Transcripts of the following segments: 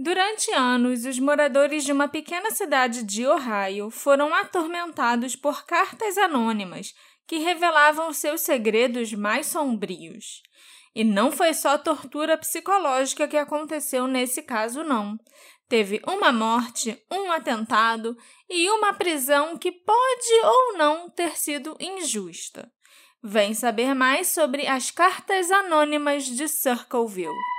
Durante anos, os moradores de uma pequena cidade de Ohio foram atormentados por cartas anônimas que revelavam seus segredos mais sombrios. E não foi só tortura psicológica que aconteceu nesse caso, não. Teve uma morte, um atentado e uma prisão que pode ou não ter sido injusta. Vem saber mais sobre as cartas anônimas de Circleville.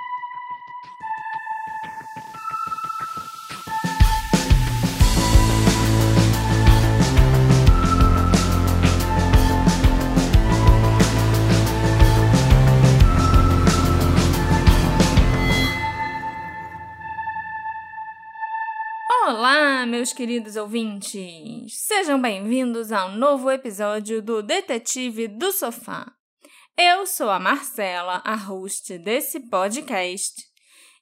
Olá, meus queridos ouvintes! Sejam bem-vindos a um novo episódio do Detetive do Sofá. Eu sou a Marcela, a host desse podcast.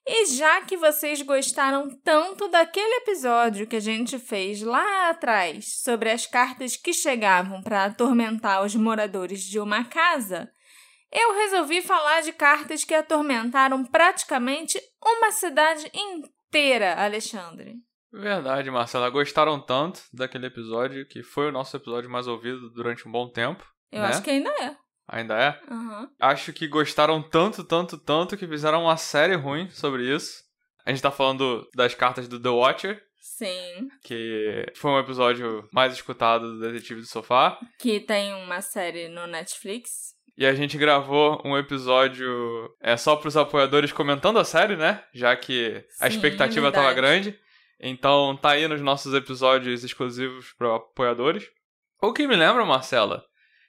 E já que vocês gostaram tanto daquele episódio que a gente fez lá atrás sobre as cartas que chegavam para atormentar os moradores de uma casa, eu resolvi falar de cartas que atormentaram praticamente uma cidade inteira, Alexandre. Verdade, Marcela. Gostaram tanto daquele episódio que foi o nosso episódio mais ouvido durante um bom tempo. Eu né? acho que ainda é. Ainda é? Uhum. Acho que gostaram tanto, tanto, tanto que fizeram uma série ruim sobre isso. A gente tá falando das cartas do The Watcher. Sim. Que foi um episódio mais escutado do Detetive do Sofá. Que tem uma série no Netflix. E a gente gravou um episódio é só pros apoiadores comentando a série, né? Já que a Sim, expectativa verdade. tava grande. Então tá aí nos nossos episódios exclusivos para apoiadores. O que me lembra, Marcela,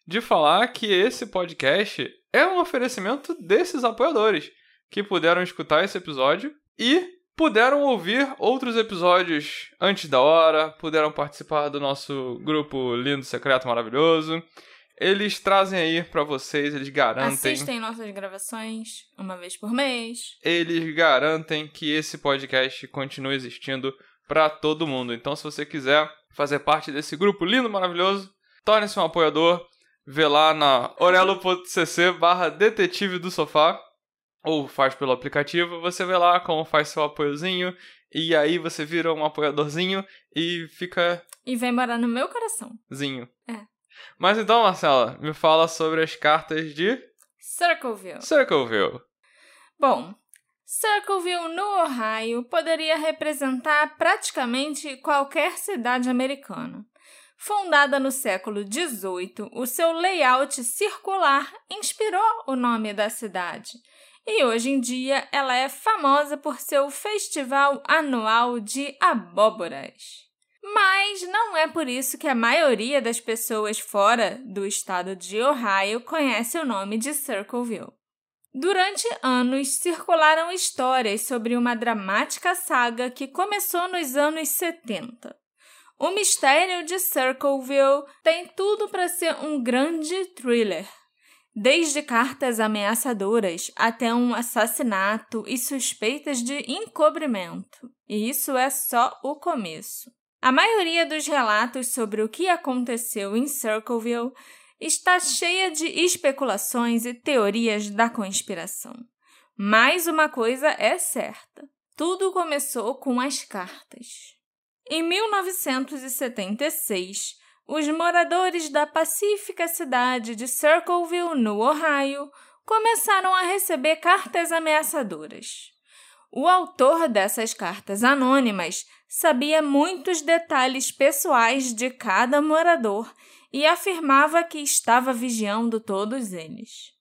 de falar que esse podcast é um oferecimento desses apoiadores que puderam escutar esse episódio e puderam ouvir outros episódios antes da hora, puderam participar do nosso grupo lindo, secreto, maravilhoso. Eles trazem aí pra vocês, eles garantem Assistem nossas gravações uma vez por mês. eles garantem que esse podcast continue existindo para todo mundo. Então, se você quiser fazer parte desse grupo lindo, maravilhoso, torne-se um apoiador. Vê lá na orelo.cc barra detetive do sofá ou faz pelo aplicativo. Você vê lá como faz seu apoiozinho e aí você vira um apoiadorzinho e fica E vem morar no meu coração. zinho. É. Mas então, Marcela, me fala sobre as cartas de Circleville. Circleville. Bom, Circleville, no Ohio, poderia representar praticamente qualquer cidade americana. Fundada no século XVIII, o seu layout circular inspirou o nome da cidade. E hoje em dia ela é famosa por seu festival anual de abóboras. Mas não é por isso que a maioria das pessoas fora do estado de Ohio conhece o nome de Circleville. Durante anos circularam histórias sobre uma dramática saga que começou nos anos 70. O mistério de Circleville tem tudo para ser um grande thriller. Desde cartas ameaçadoras até um assassinato e suspeitas de encobrimento. E isso é só o começo. A maioria dos relatos sobre o que aconteceu em Circleville está cheia de especulações e teorias da conspiração. Mas uma coisa é certa: tudo começou com as cartas. Em 1976, os moradores da pacífica cidade de Circleville, no Ohio, começaram a receber cartas ameaçadoras. O autor dessas cartas anônimas sabia muitos detalhes pessoais de cada morador e afirmava que estava vigiando todos eles.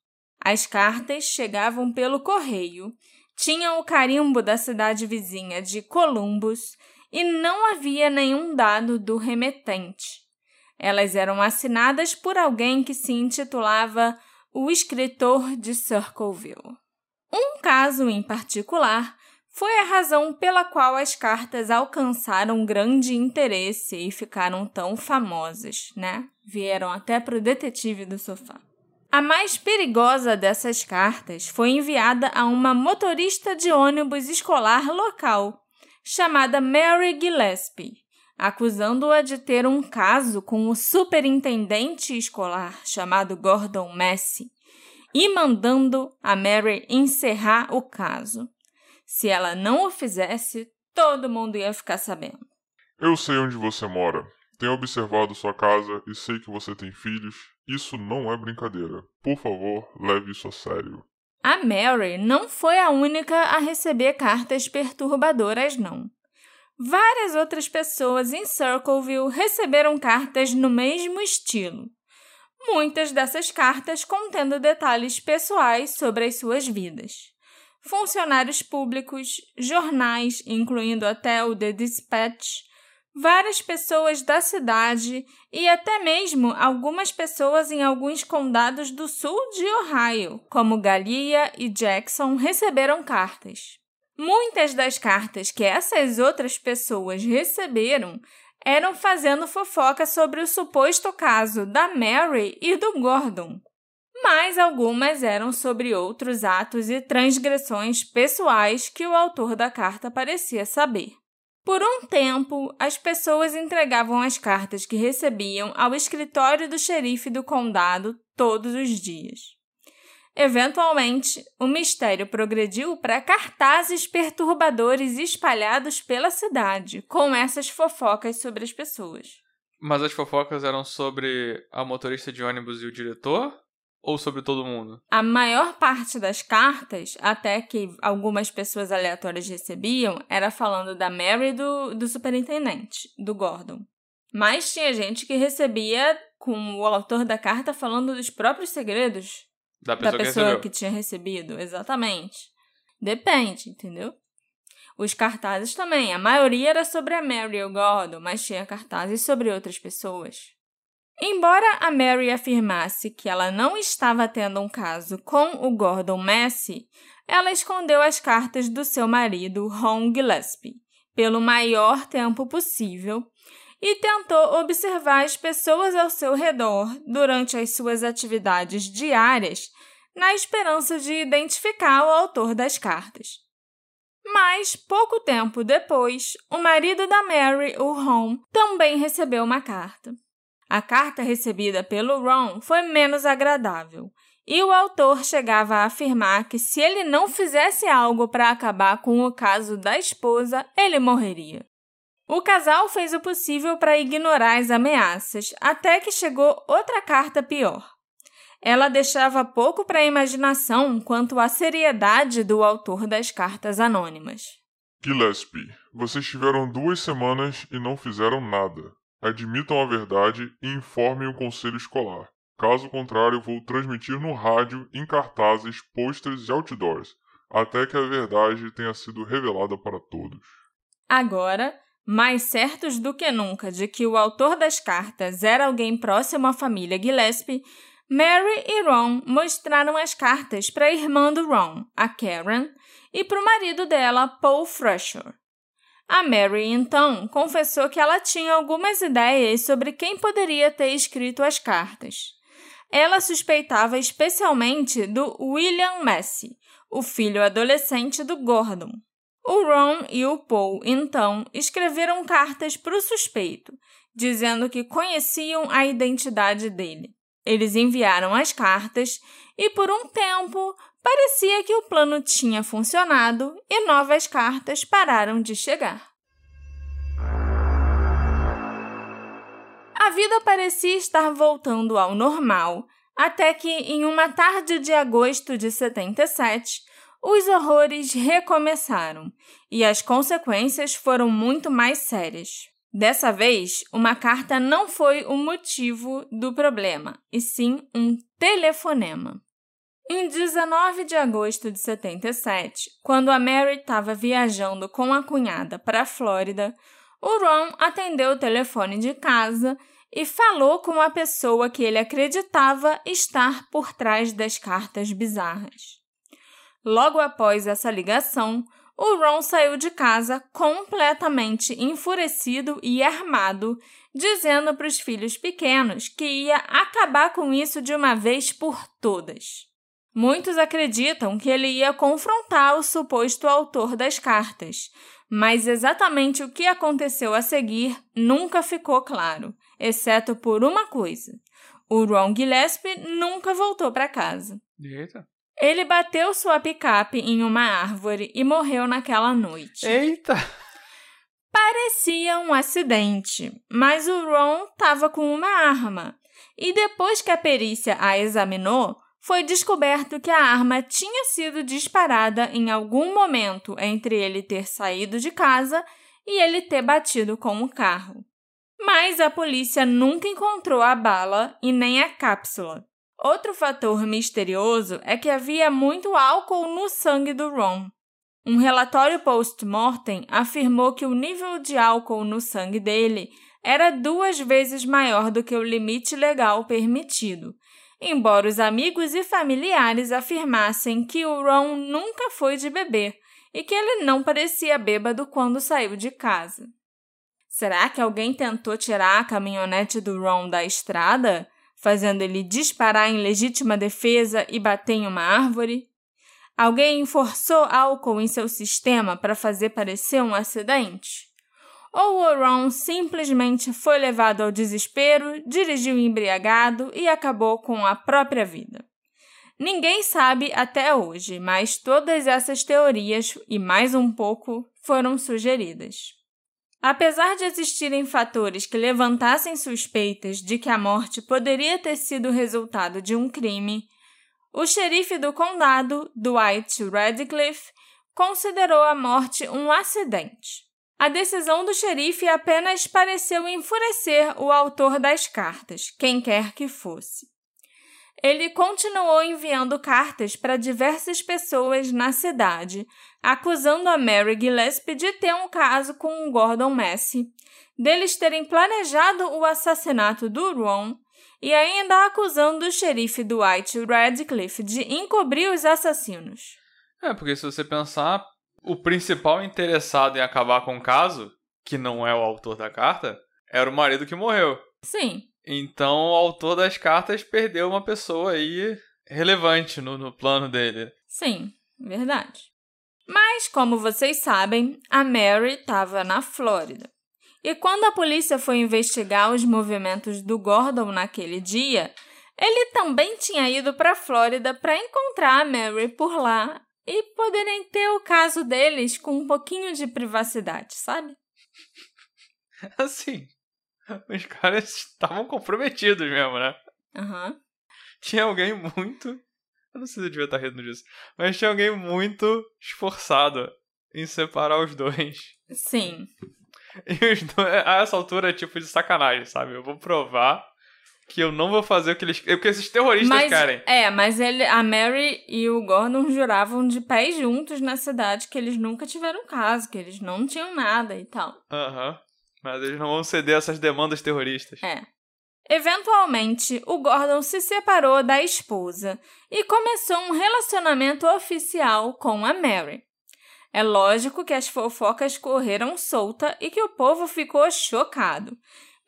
As cartas chegavam pelo correio, tinham o carimbo da cidade vizinha de Columbus e não havia nenhum dado do remetente. Elas eram assinadas por alguém que se intitulava o escritor de Circleville. Um caso em particular foi a razão pela qual as cartas alcançaram grande interesse e ficaram tão famosas, né? Vieram até para o detetive do sofá. A mais perigosa dessas cartas foi enviada a uma motorista de ônibus escolar local, chamada Mary Gillespie, acusando-a de ter um caso com o superintendente escolar chamado Gordon Massey e mandando a Mary encerrar o caso. Se ela não o fizesse, todo mundo ia ficar sabendo. Eu sei onde você mora. Tenho observado sua casa e sei que você tem filhos. Isso não é brincadeira. Por favor, leve isso a sério. A Mary não foi a única a receber cartas perturbadoras, não. Várias outras pessoas em Circleville receberam cartas no mesmo estilo. Muitas dessas cartas contendo detalhes pessoais sobre as suas vidas. Funcionários públicos, jornais, incluindo até o The Dispatch, várias pessoas da cidade e até mesmo algumas pessoas em alguns condados do sul de Ohio, como Galia e Jackson, receberam cartas. Muitas das cartas que essas outras pessoas receberam eram fazendo fofoca sobre o suposto caso da Mary e do Gordon. Mas algumas eram sobre outros atos e transgressões pessoais que o autor da carta parecia saber. Por um tempo, as pessoas entregavam as cartas que recebiam ao escritório do xerife do condado todos os dias. Eventualmente, o mistério progrediu para cartazes perturbadores espalhados pela cidade, com essas fofocas sobre as pessoas. Mas as fofocas eram sobre a motorista de ônibus e o diretor? Ou sobre todo mundo? A maior parte das cartas, até que algumas pessoas aleatórias recebiam, era falando da Mary do, do superintendente, do Gordon. Mas tinha gente que recebia com o autor da carta falando dos próprios segredos da pessoa, da pessoa que, que tinha recebido. Exatamente. Depende, entendeu? Os cartazes também. A maioria era sobre a Mary e o Gordon, mas tinha cartazes sobre outras pessoas. Embora a Mary afirmasse que ela não estava tendo um caso com o Gordon Massey, ela escondeu as cartas do seu marido, Ron Gillespie, pelo maior tempo possível e tentou observar as pessoas ao seu redor durante as suas atividades diárias, na esperança de identificar o autor das cartas. Mas, pouco tempo depois, o marido da Mary, o Ron, também recebeu uma carta. A carta recebida pelo Ron foi menos agradável, e o autor chegava a afirmar que se ele não fizesse algo para acabar com o caso da esposa, ele morreria. O casal fez o possível para ignorar as ameaças, até que chegou outra carta pior. Ela deixava pouco para a imaginação quanto à seriedade do autor das cartas anônimas. Gillespie, vocês tiveram duas semanas e não fizeram nada. Admitam a verdade e informem o conselho escolar. Caso contrário, vou transmitir no rádio, em cartazes, pôsteres e outdoors, até que a verdade tenha sido revelada para todos. Agora, mais certos do que nunca de que o autor das cartas era alguém próximo à família Gillespie, Mary e Ron mostraram as cartas para a irmã do Ron, a Karen, e para o marido dela, Paul Fresher. A Mary, então, confessou que ela tinha algumas ideias sobre quem poderia ter escrito as cartas. Ela suspeitava especialmente do William Massey, o filho adolescente do Gordon. O Ron e o Paul, então, escreveram cartas para o suspeito, dizendo que conheciam a identidade dele. Eles enviaram as cartas e, por um tempo, Parecia que o plano tinha funcionado e novas cartas pararam de chegar. A vida parecia estar voltando ao normal, até que, em uma tarde de agosto de 77, os horrores recomeçaram e as consequências foram muito mais sérias. Dessa vez, uma carta não foi o motivo do problema, e sim um telefonema. Em 19 de agosto de 77, quando a Mary estava viajando com a cunhada para a Flórida, o Ron atendeu o telefone de casa e falou com a pessoa que ele acreditava estar por trás das cartas bizarras. Logo após essa ligação, o Ron saiu de casa completamente enfurecido e armado, dizendo para os filhos pequenos que ia acabar com isso de uma vez por todas. Muitos acreditam que ele ia confrontar o suposto autor das cartas, mas exatamente o que aconteceu a seguir nunca ficou claro, exceto por uma coisa: o Ron Gillespie nunca voltou para casa. Eita. Ele bateu sua picape em uma árvore e morreu naquela noite. Eita! Parecia um acidente, mas o Ron estava com uma arma. E depois que a perícia a examinou, foi descoberto que a arma tinha sido disparada em algum momento entre ele ter saído de casa e ele ter batido com o carro. Mas a polícia nunca encontrou a bala e nem a cápsula. Outro fator misterioso é que havia muito álcool no sangue do Ron. Um relatório post-mortem afirmou que o nível de álcool no sangue dele era duas vezes maior do que o limite legal permitido, embora os amigos e familiares afirmassem que o Ron nunca foi de beber e que ele não parecia bêbado quando saiu de casa. Será que alguém tentou tirar a caminhonete do Ron da estrada, fazendo ele disparar em legítima defesa e bater em uma árvore? Alguém forçou álcool em seu sistema para fazer parecer um acidente? Ou o Ron simplesmente foi levado ao desespero, dirigiu embriagado e acabou com a própria vida? Ninguém sabe até hoje, mas todas essas teorias e mais um pouco foram sugeridas. Apesar de existirem fatores que levantassem suspeitas de que a morte poderia ter sido resultado de um crime, o xerife do condado, Dwight Radcliffe, considerou a morte um acidente. A decisão do xerife apenas pareceu enfurecer o autor das cartas, quem quer que fosse. Ele continuou enviando cartas para diversas pessoas na cidade, acusando a Mary Gillespie de ter um caso com o Gordon Massey, deles terem planejado o assassinato do Ron e ainda acusando o xerife Dwight Radcliffe de encobrir os assassinos. É, porque se você pensar, o principal interessado em acabar com o caso, que não é o autor da carta, era o marido que morreu. Sim. Então o autor das cartas perdeu uma pessoa aí relevante no, no plano dele. Sim, verdade. Mas, como vocês sabem, a Mary estava na Flórida. E quando a polícia foi investigar os movimentos do Gordon naquele dia, ele também tinha ido para a Flórida para encontrar a Mary por lá e poderem ter o caso deles com um pouquinho de privacidade, sabe? Assim, os caras estavam comprometidos mesmo, né? Uhum. Tinha alguém muito. Eu não sei se eu devia estar rindo disso. Mas tinha alguém muito esforçado em separar os dois. Sim. E os dois, a essa altura é tipo de sacanagem, sabe? Eu vou provar que eu não vou fazer o que eles, o que esses terroristas mas, querem. É, mas ele, a Mary e o Gordon juravam de pés juntos na cidade que eles nunca tiveram caso, que eles não tinham nada e tal. Aham. Uhum. Mas eles não vão ceder a essas demandas terroristas. É. Eventualmente, o Gordon se separou da esposa e começou um relacionamento oficial com a Mary. É lógico que as fofocas correram solta e que o povo ficou chocado.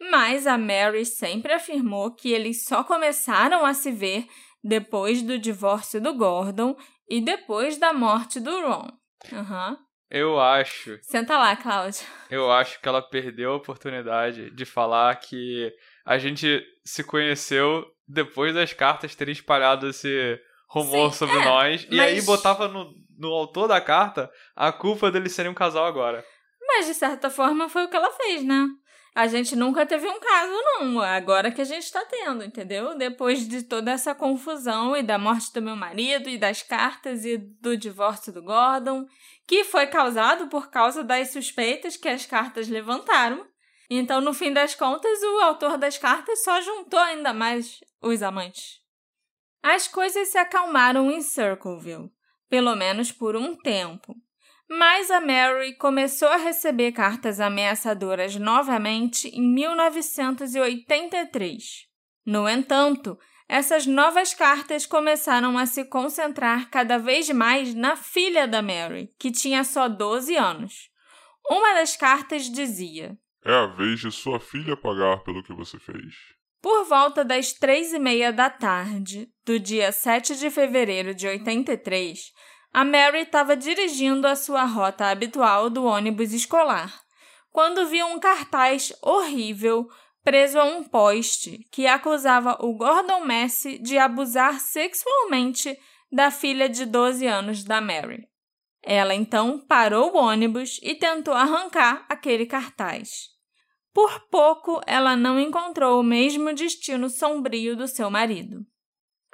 Mas a Mary sempre afirmou que eles só começaram a se ver depois do divórcio do Gordon e depois da morte do Ron. Uhum. Eu acho. Senta lá, Cláudia. Eu acho que ela perdeu a oportunidade de falar que a gente se conheceu depois das cartas terem espalhado esse rumor Sim, sobre é, nós. Mas... E aí botava no, no autor da carta a culpa deles serem um casal agora. Mas de certa forma foi o que ela fez, né? A gente nunca teve um caso, não. Agora que a gente tá tendo, entendeu? Depois de toda essa confusão e da morte do meu marido e das cartas e do divórcio do Gordon, que foi causado por causa das suspeitas que as cartas levantaram. Então, no fim das contas, o autor das cartas só juntou ainda mais os amantes. As coisas se acalmaram em Circleville pelo menos por um tempo. Mas a Mary começou a receber cartas ameaçadoras novamente em 1983. No entanto, essas novas cartas começaram a se concentrar cada vez mais na filha da Mary, que tinha só 12 anos. Uma das cartas dizia: É a vez de sua filha pagar pelo que você fez. Por volta das três e meia da tarde do dia 7 de fevereiro de 83, a Mary estava dirigindo a sua rota habitual do ônibus escolar, quando viu um cartaz horrível preso a um poste que acusava o Gordon Messi de abusar sexualmente da filha de 12 anos da Mary. Ela então parou o ônibus e tentou arrancar aquele cartaz. Por pouco ela não encontrou o mesmo destino sombrio do seu marido.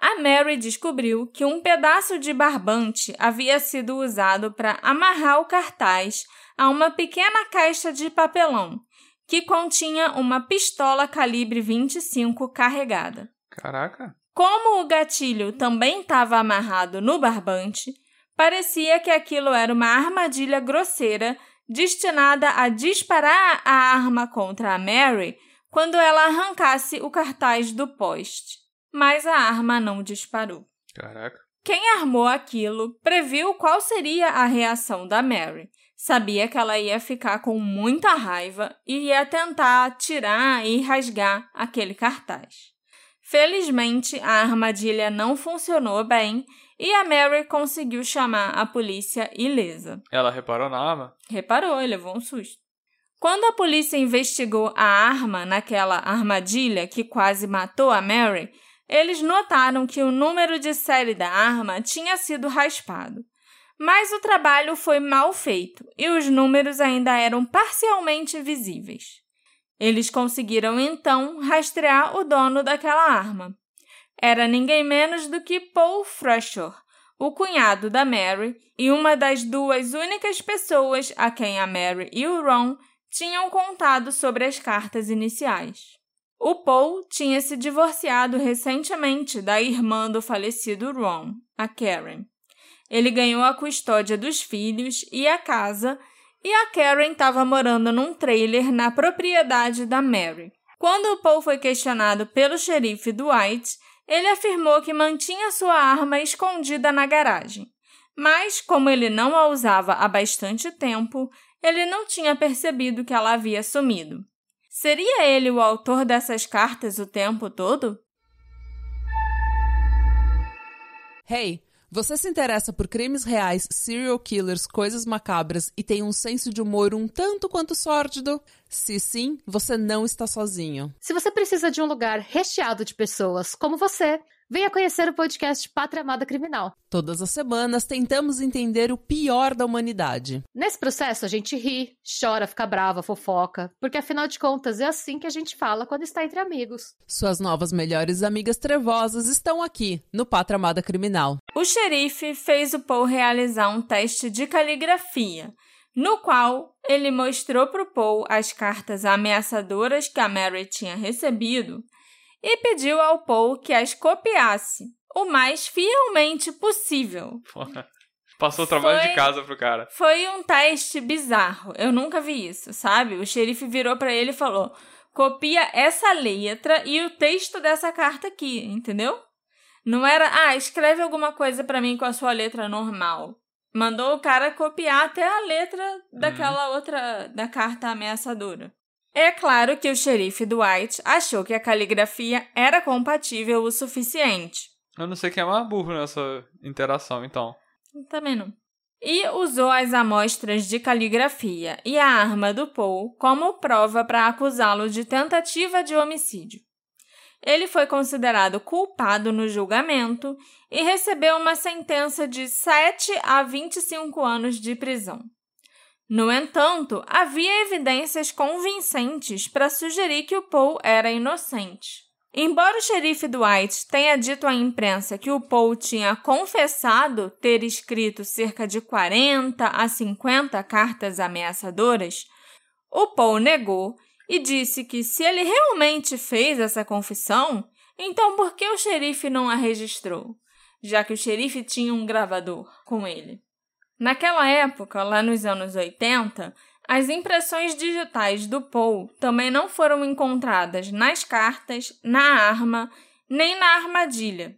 A Mary descobriu que um pedaço de barbante havia sido usado para amarrar o cartaz a uma pequena caixa de papelão que continha uma pistola calibre 25 carregada. Caraca! Como o gatilho também estava amarrado no barbante, parecia que aquilo era uma armadilha grosseira destinada a disparar a arma contra a Mary quando ela arrancasse o cartaz do poste. Mas a arma não disparou. Caraca. Quem armou aquilo previu qual seria a reação da Mary. Sabia que ela ia ficar com muita raiva e ia tentar tirar e rasgar aquele cartaz. Felizmente, a armadilha não funcionou bem e a Mary conseguiu chamar a polícia ilesa. Ela reparou na arma? Reparou e levou um susto. Quando a polícia investigou a arma naquela armadilha que quase matou a Mary, eles notaram que o número de série da arma tinha sido raspado. Mas o trabalho foi mal feito e os números ainda eram parcialmente visíveis. Eles conseguiram então rastrear o dono daquela arma. Era ninguém menos do que Paul Frusher, o cunhado da Mary e uma das duas únicas pessoas a quem a Mary e o Ron tinham contado sobre as cartas iniciais. O Paul tinha se divorciado recentemente da irmã do falecido Ron, a Karen. Ele ganhou a custódia dos filhos e a casa, e a Karen estava morando num trailer na propriedade da Mary. Quando o Paul foi questionado pelo xerife Dwight, ele afirmou que mantinha sua arma escondida na garagem. Mas, como ele não a usava há bastante tempo, ele não tinha percebido que ela havia sumido. Seria ele o autor dessas cartas o tempo todo? Hey, você se interessa por crimes reais, serial killers, coisas macabras e tem um senso de humor um tanto quanto sórdido? Se sim, você não está sozinho. Se você precisa de um lugar recheado de pessoas como você, venha conhecer o podcast Pátria Amada Criminal. Todas as semanas tentamos entender o pior da humanidade. Nesse processo, a gente ri, chora, fica brava, fofoca, porque afinal de contas é assim que a gente fala quando está entre amigos. Suas novas melhores amigas trevosas estão aqui, no Pátria Amada Criminal. O xerife fez o Paul realizar um teste de caligrafia no qual ele mostrou para o Paul as cartas ameaçadoras que a Mary tinha recebido e pediu ao Paul que as copiasse o mais fielmente possível. Passou o trabalho Foi- de casa pro cara. Foi um teste bizarro. Eu nunca vi isso, sabe? O xerife virou para ele e falou: copia essa letra e o texto dessa carta aqui, entendeu? Não era, ah, escreve alguma coisa para mim com a sua letra normal. Mandou o cara copiar até a letra daquela outra da carta ameaçadora. É claro que o xerife Dwight achou que a caligrafia era compatível o suficiente. Eu não sei quem é mais burro nessa interação, então. Também não. E usou as amostras de caligrafia e a arma do Paul como prova para acusá-lo de tentativa de homicídio. Ele foi considerado culpado no julgamento e recebeu uma sentença de 7 a 25 anos de prisão. No entanto, havia evidências convincentes para sugerir que o Paul era inocente. Embora o xerife Dwight tenha dito à imprensa que o Paul tinha confessado ter escrito cerca de 40 a 50 cartas ameaçadoras, o Paul negou e disse que se ele realmente fez essa confissão, então por que o xerife não a registrou? Já que o xerife tinha um gravador com ele. Naquela época, lá nos anos 80, as impressões digitais do Paul também não foram encontradas nas cartas, na arma, nem na armadilha.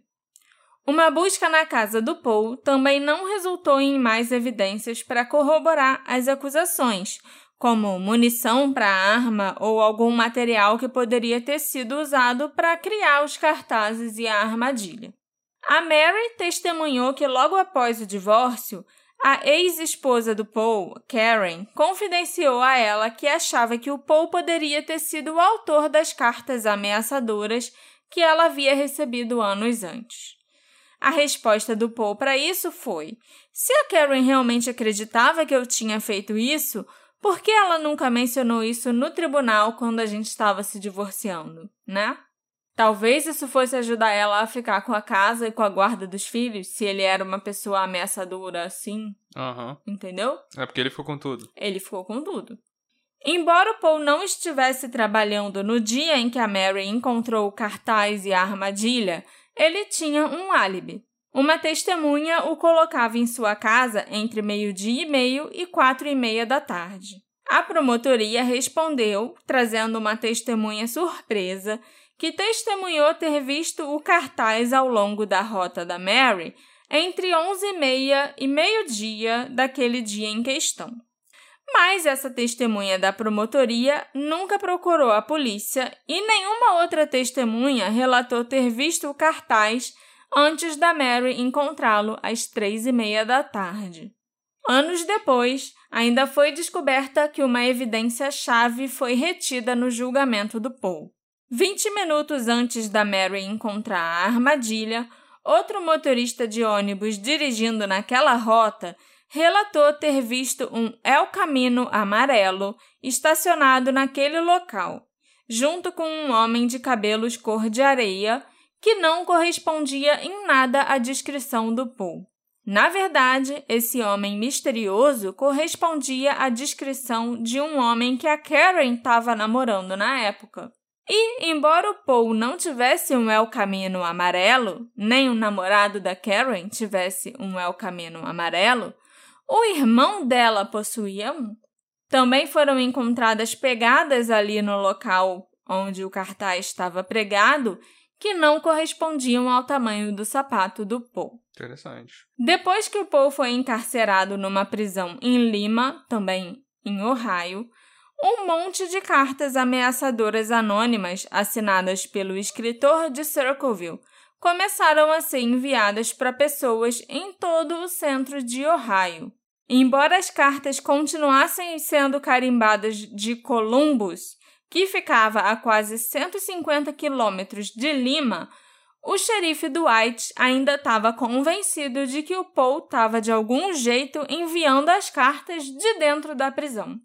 Uma busca na casa do Paul também não resultou em mais evidências para corroborar as acusações, como munição para a arma ou algum material que poderia ter sido usado para criar os cartazes e a armadilha. A Mary testemunhou que logo após o divórcio, a ex-esposa do Paul, Karen, confidenciou a ela que achava que o Paul poderia ter sido o autor das cartas ameaçadoras que ela havia recebido anos antes. A resposta do Paul para isso foi: se a Karen realmente acreditava que eu tinha feito isso, por que ela nunca mencionou isso no tribunal quando a gente estava se divorciando, né? Talvez isso fosse ajudar ela a ficar com a casa e com a guarda dos filhos, se ele era uma pessoa ameaçadora assim. Aham. Entendeu? É porque ele ficou com tudo. Ele ficou com tudo. Embora o Paul não estivesse trabalhando no dia em que a Mary encontrou o cartaz e a armadilha, ele tinha um álibi. Uma testemunha o colocava em sua casa entre meio-dia e meio e quatro e meia da tarde. A promotoria respondeu, trazendo uma testemunha surpresa, que testemunhou ter visto o cartaz ao longo da rota da Mary entre onze e meia e meio-dia daquele dia em questão. Mas essa testemunha da promotoria nunca procurou a polícia e nenhuma outra testemunha relatou ter visto o cartaz antes da Mary encontrá-lo às três e meia da tarde. Anos depois, ainda foi descoberta que uma evidência-chave foi retida no julgamento do Paul. Vinte minutos antes da Mary encontrar a armadilha, outro motorista de ônibus dirigindo naquela rota relatou ter visto um El Camino amarelo estacionado naquele local, junto com um homem de cabelos cor de areia que não correspondia em nada à descrição do Paul. Na verdade, esse homem misterioso correspondia à descrição de um homem que a Karen estava namorando na época. E, embora o Paul não tivesse um El Camino amarelo, nem o namorado da Karen tivesse um El Camino amarelo, o irmão dela possuía um. Também foram encontradas pegadas ali no local onde o cartaz estava pregado que não correspondiam ao tamanho do sapato do Paul. Interessante. Depois que o Paul foi encarcerado numa prisão em Lima, também em Ohio, um monte de cartas ameaçadoras anônimas assinadas pelo escritor de Circleville começaram a ser enviadas para pessoas em todo o centro de Ohio. Embora as cartas continuassem sendo carimbadas de Columbus, que ficava a quase 150 quilômetros de Lima, o xerife Dwight ainda estava convencido de que o Paul estava de algum jeito enviando as cartas de dentro da prisão.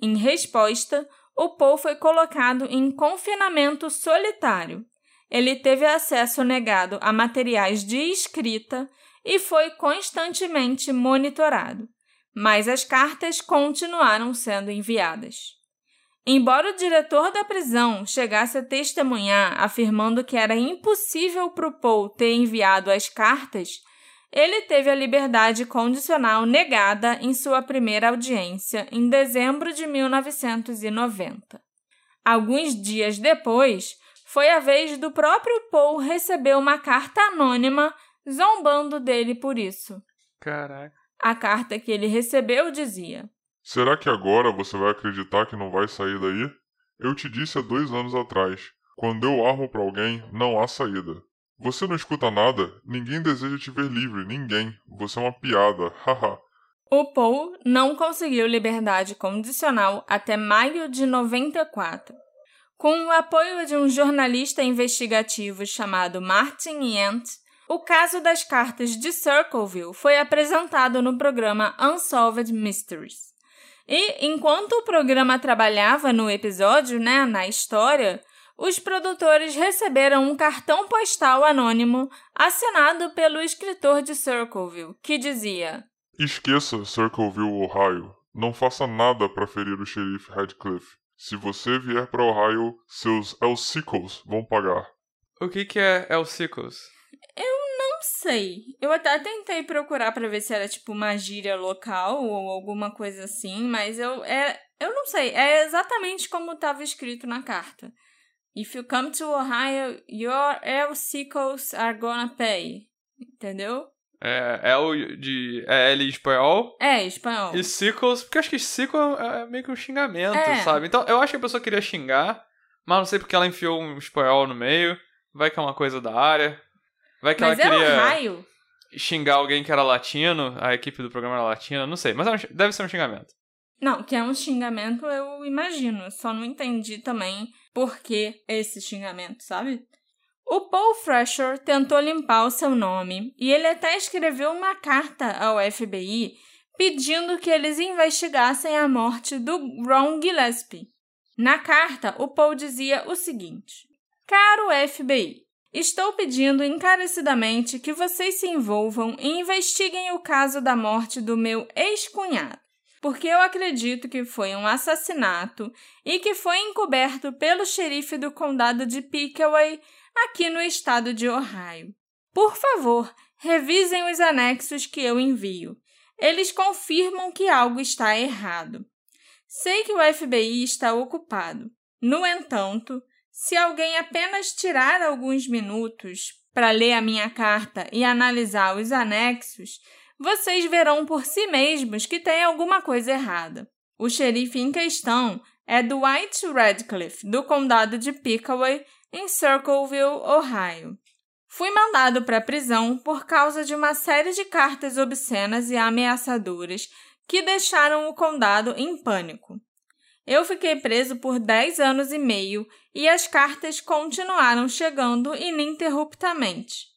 Em resposta, o Paul foi colocado em confinamento solitário. Ele teve acesso negado a materiais de escrita e foi constantemente monitorado, mas as cartas continuaram sendo enviadas. Embora o diretor da prisão chegasse a testemunhar afirmando que era impossível para o Paul ter enviado as cartas, ele teve a liberdade condicional negada em sua primeira audiência em dezembro de 1990. Alguns dias depois, foi a vez do próprio Paul receber uma carta anônima zombando dele por isso. Caraca. A carta que ele recebeu dizia: Será que agora você vai acreditar que não vai sair daí? Eu te disse há dois anos atrás: quando eu armo para alguém, não há saída. Você não escuta nada? Ninguém deseja te ver livre, ninguém. Você é uma piada, haha. O Paul não conseguiu liberdade condicional até maio de 94. Com o apoio de um jornalista investigativo chamado Martin Yent, o caso das cartas de Circleville foi apresentado no programa Unsolved Mysteries. E enquanto o programa trabalhava no episódio, né, na história, os produtores receberam um cartão postal anônimo assinado pelo escritor de Circleville, que dizia: Esqueça Circleville, Ohio. Não faça nada para ferir o xerife Radcliffe. Se você vier para Ohio, seus Elsicles vão pagar. O que, que é Elsicles? Eu não sei. Eu até tentei procurar para ver se era tipo uma gíria local ou alguma coisa assim, mas eu é, eu não sei. É exatamente como estava escrito na carta. If you come to Ohio, your Elsicles are gonna pay. Entendeu? É, é o de é L espanhol. É, espanhol. E sickles, porque eu acho que sickle é meio que um xingamento, É. sabe? Então, eu acho que a pessoa queria xingar, mas não sei porque ela enfiou um espanhol no meio. Vai que é uma coisa da área. Vai que Mas ela é queria Ohio. xingar alguém que era latino, a equipe do programa era latina, não sei, mas é um- deve ser um xingamento. Não, que é um xingamento, eu imagino. Só não entendi também por que esse xingamento, sabe? O Paul Fresher tentou limpar o seu nome e ele até escreveu uma carta ao FBI pedindo que eles investigassem a morte do Ron Gillespie. Na carta, o Paul dizia o seguinte: Caro FBI, estou pedindo encarecidamente que vocês se envolvam e investiguem o caso da morte do meu ex-cunhado, porque eu acredito que foi um assassinato e que foi encoberto pelo xerife do condado de Pickaway, aqui no estado de Ohio. Por favor, revisem os anexos que eu envio. Eles confirmam que algo está errado. Sei que o FBI está ocupado. No entanto, se alguém apenas tirar alguns minutos para ler a minha carta e analisar os anexos, vocês verão por si mesmos que tem alguma coisa errada. O xerife em questão é Dwight Radcliffe, do condado de Pickaway, em Circleville, Ohio. Fui mandado para a prisão por causa de uma série de cartas obscenas e ameaçadoras que deixaram o condado em pânico. Eu fiquei preso por 10 anos e meio e as cartas continuaram chegando ininterruptamente.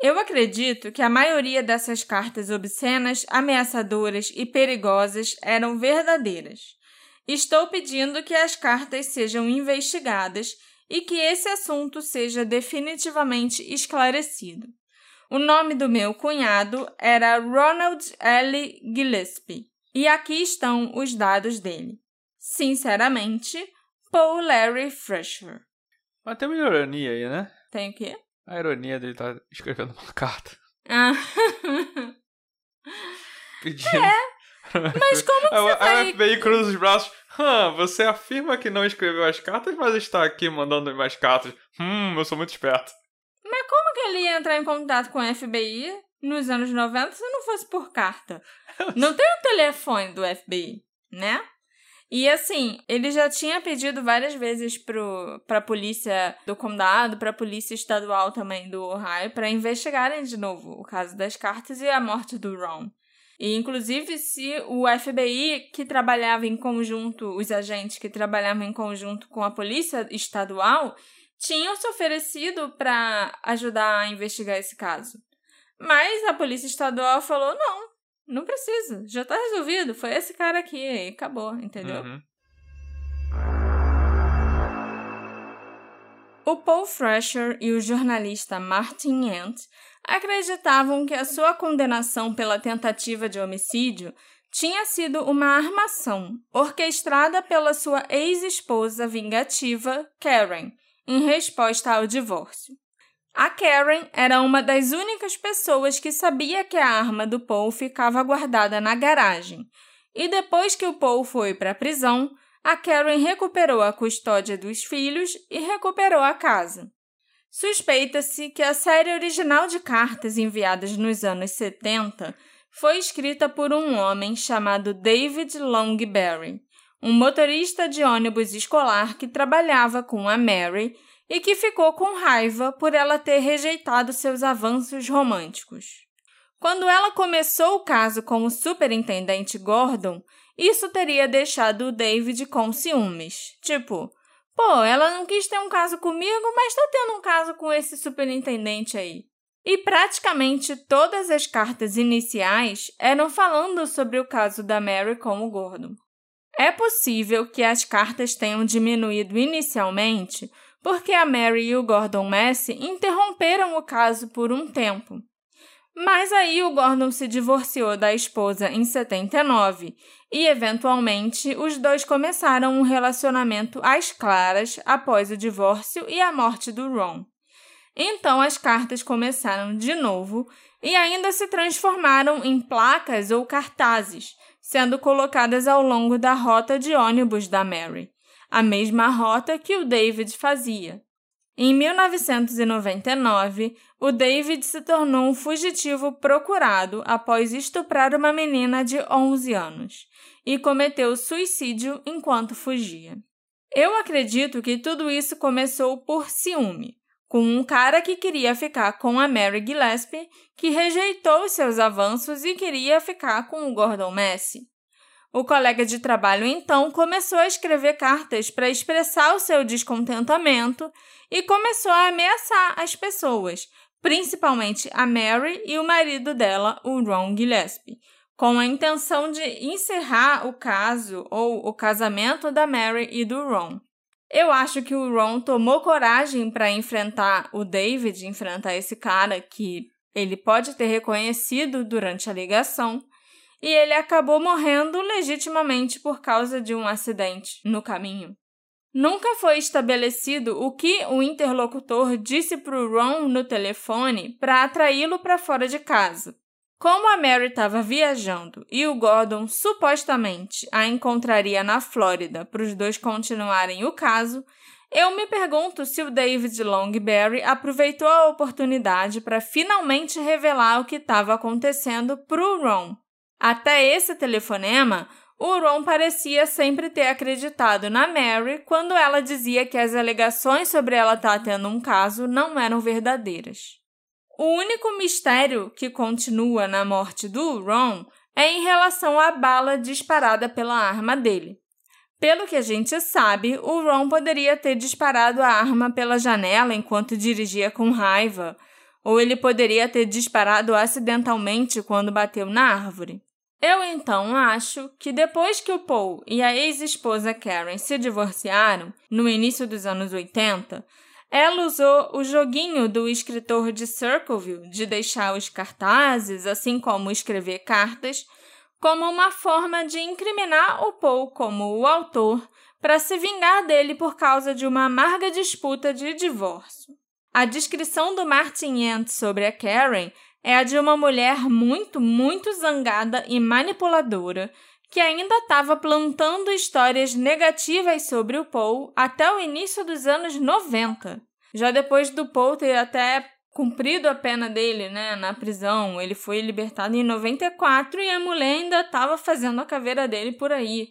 Eu acredito que a maioria dessas cartas obscenas, ameaçadoras e perigosas eram verdadeiras. Estou pedindo que as cartas sejam investigadas e que esse assunto seja definitivamente esclarecido. O nome do meu cunhado era Ronald L. Gillespie, e aqui estão os dados dele. Sinceramente, Paul Larry Fresher. Mas tem uma ironia aí, né? Tem o quê? A ironia dele tá escrevendo uma carta. Ah. Pedindo. É. Mas como que a, você a vai... FBI cruza os braços. Hum, você afirma que não escreveu as cartas, mas está aqui mandando mais cartas. Hum, eu sou muito esperto. Mas como que ele ia entrar em contato com o FBI nos anos 90 se não fosse por carta? Não tem o telefone do FBI, né? E assim, ele já tinha pedido várias vezes pro, pra polícia do condado, pra polícia estadual também do Ohio, para investigarem de novo o caso das cartas e a morte do Ron. E, inclusive, se o FBI, que trabalhava em conjunto, os agentes que trabalhavam em conjunto com a polícia estadual, tinham se oferecido para ajudar a investigar esse caso. Mas a polícia estadual falou: não, não precisa, já tá resolvido, foi esse cara aqui, e acabou, entendeu? Uhum. O Paul Fresher e o jornalista Martin Ant acreditavam que a sua condenação pela tentativa de homicídio tinha sido uma armação orquestrada pela sua ex-esposa vingativa, Karen, em resposta ao divórcio. A Karen era uma das únicas pessoas que sabia que a arma do Paul ficava guardada na garagem, e depois que o Paul foi para a prisão, a Karen recuperou a custódia dos filhos e recuperou a casa. Suspeita-se que a série original de cartas enviadas nos anos 70 foi escrita por um homem chamado David Longberry, um motorista de ônibus escolar que trabalhava com a Mary e que ficou com raiva por ela ter rejeitado seus avanços românticos. Quando ela começou o caso com o superintendente Gordon, isso teria deixado o David com ciúmes. Tipo, Pô, ela não quis ter um caso comigo, mas tá tendo um caso com esse superintendente aí. E praticamente todas as cartas iniciais eram falando sobre o caso da Mary com o Gordon. É possível que as cartas tenham diminuído inicialmente porque a Mary e o Gordon Messi interromperam o caso por um tempo. Mas aí o Gordon se divorciou da esposa em 79 e, eventualmente, os dois começaram um relacionamento às claras após o divórcio e a morte do Ron. Então as cartas começaram de novo e ainda se transformaram em placas ou cartazes, sendo colocadas ao longo da rota de ônibus da Mary, a mesma rota que o David fazia. Em 1999, o David se tornou um fugitivo procurado após estuprar uma menina de 11 anos e cometeu suicídio enquanto fugia. Eu acredito que tudo isso começou por ciúme, com um cara que queria ficar com a Mary Gillespie, que rejeitou seus avanços e queria ficar com o Gordon Messi. O colega de trabalho então começou a escrever cartas para expressar o seu descontentamento e começou a ameaçar as pessoas, principalmente a Mary e o marido dela, o Ron Gillespie, com a intenção de encerrar o caso ou o casamento da Mary e do Ron. Eu acho que o Ron tomou coragem para enfrentar o David, enfrentar esse cara que ele pode ter reconhecido durante a ligação, e ele acabou morrendo legitimamente por causa de um acidente no caminho. Nunca foi estabelecido o que o interlocutor disse para o Ron no telefone para atraí-lo para fora de casa. Como a Mary estava viajando e o Gordon supostamente a encontraria na Flórida para os dois continuarem o caso, eu me pergunto se o David Longberry aproveitou a oportunidade para finalmente revelar o que estava acontecendo para o Ron. Até esse telefonema, o Ron parecia sempre ter acreditado na Mary quando ela dizia que as alegações sobre ela estar tá tendo um caso não eram verdadeiras. O único mistério que continua na morte do Ron é em relação à bala disparada pela arma dele. Pelo que a gente sabe, o Ron poderia ter disparado a arma pela janela enquanto dirigia com raiva, ou ele poderia ter disparado acidentalmente quando bateu na árvore. Eu então acho que depois que o Paul e a ex-esposa Karen se divorciaram, no início dos anos 80, ela usou o joguinho do escritor de Circleville de deixar os cartazes, assim como escrever cartas, como uma forma de incriminar o Paul como o autor para se vingar dele por causa de uma amarga disputa de divórcio. A descrição do Martin Yent sobre a Karen é a de uma mulher muito, muito zangada e manipuladora que ainda estava plantando histórias negativas sobre o Paul até o início dos anos 90. Já depois do Paul ter até cumprido a pena dele, né, na prisão, ele foi libertado em 94 e a mulher ainda estava fazendo a caveira dele por aí.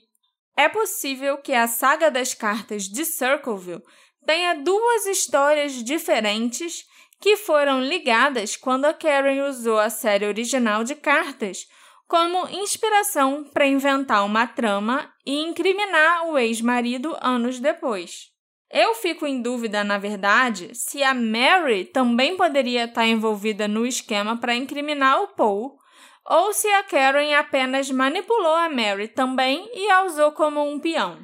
É possível que a saga das cartas de Circleville tenha duas histórias diferentes que foram ligadas quando a Karen usou a série original de cartas como inspiração para inventar uma trama e incriminar o ex-marido anos depois. Eu fico em dúvida, na verdade, se a Mary também poderia estar envolvida no esquema para incriminar o Paul, ou se a Karen apenas manipulou a Mary também e a usou como um peão.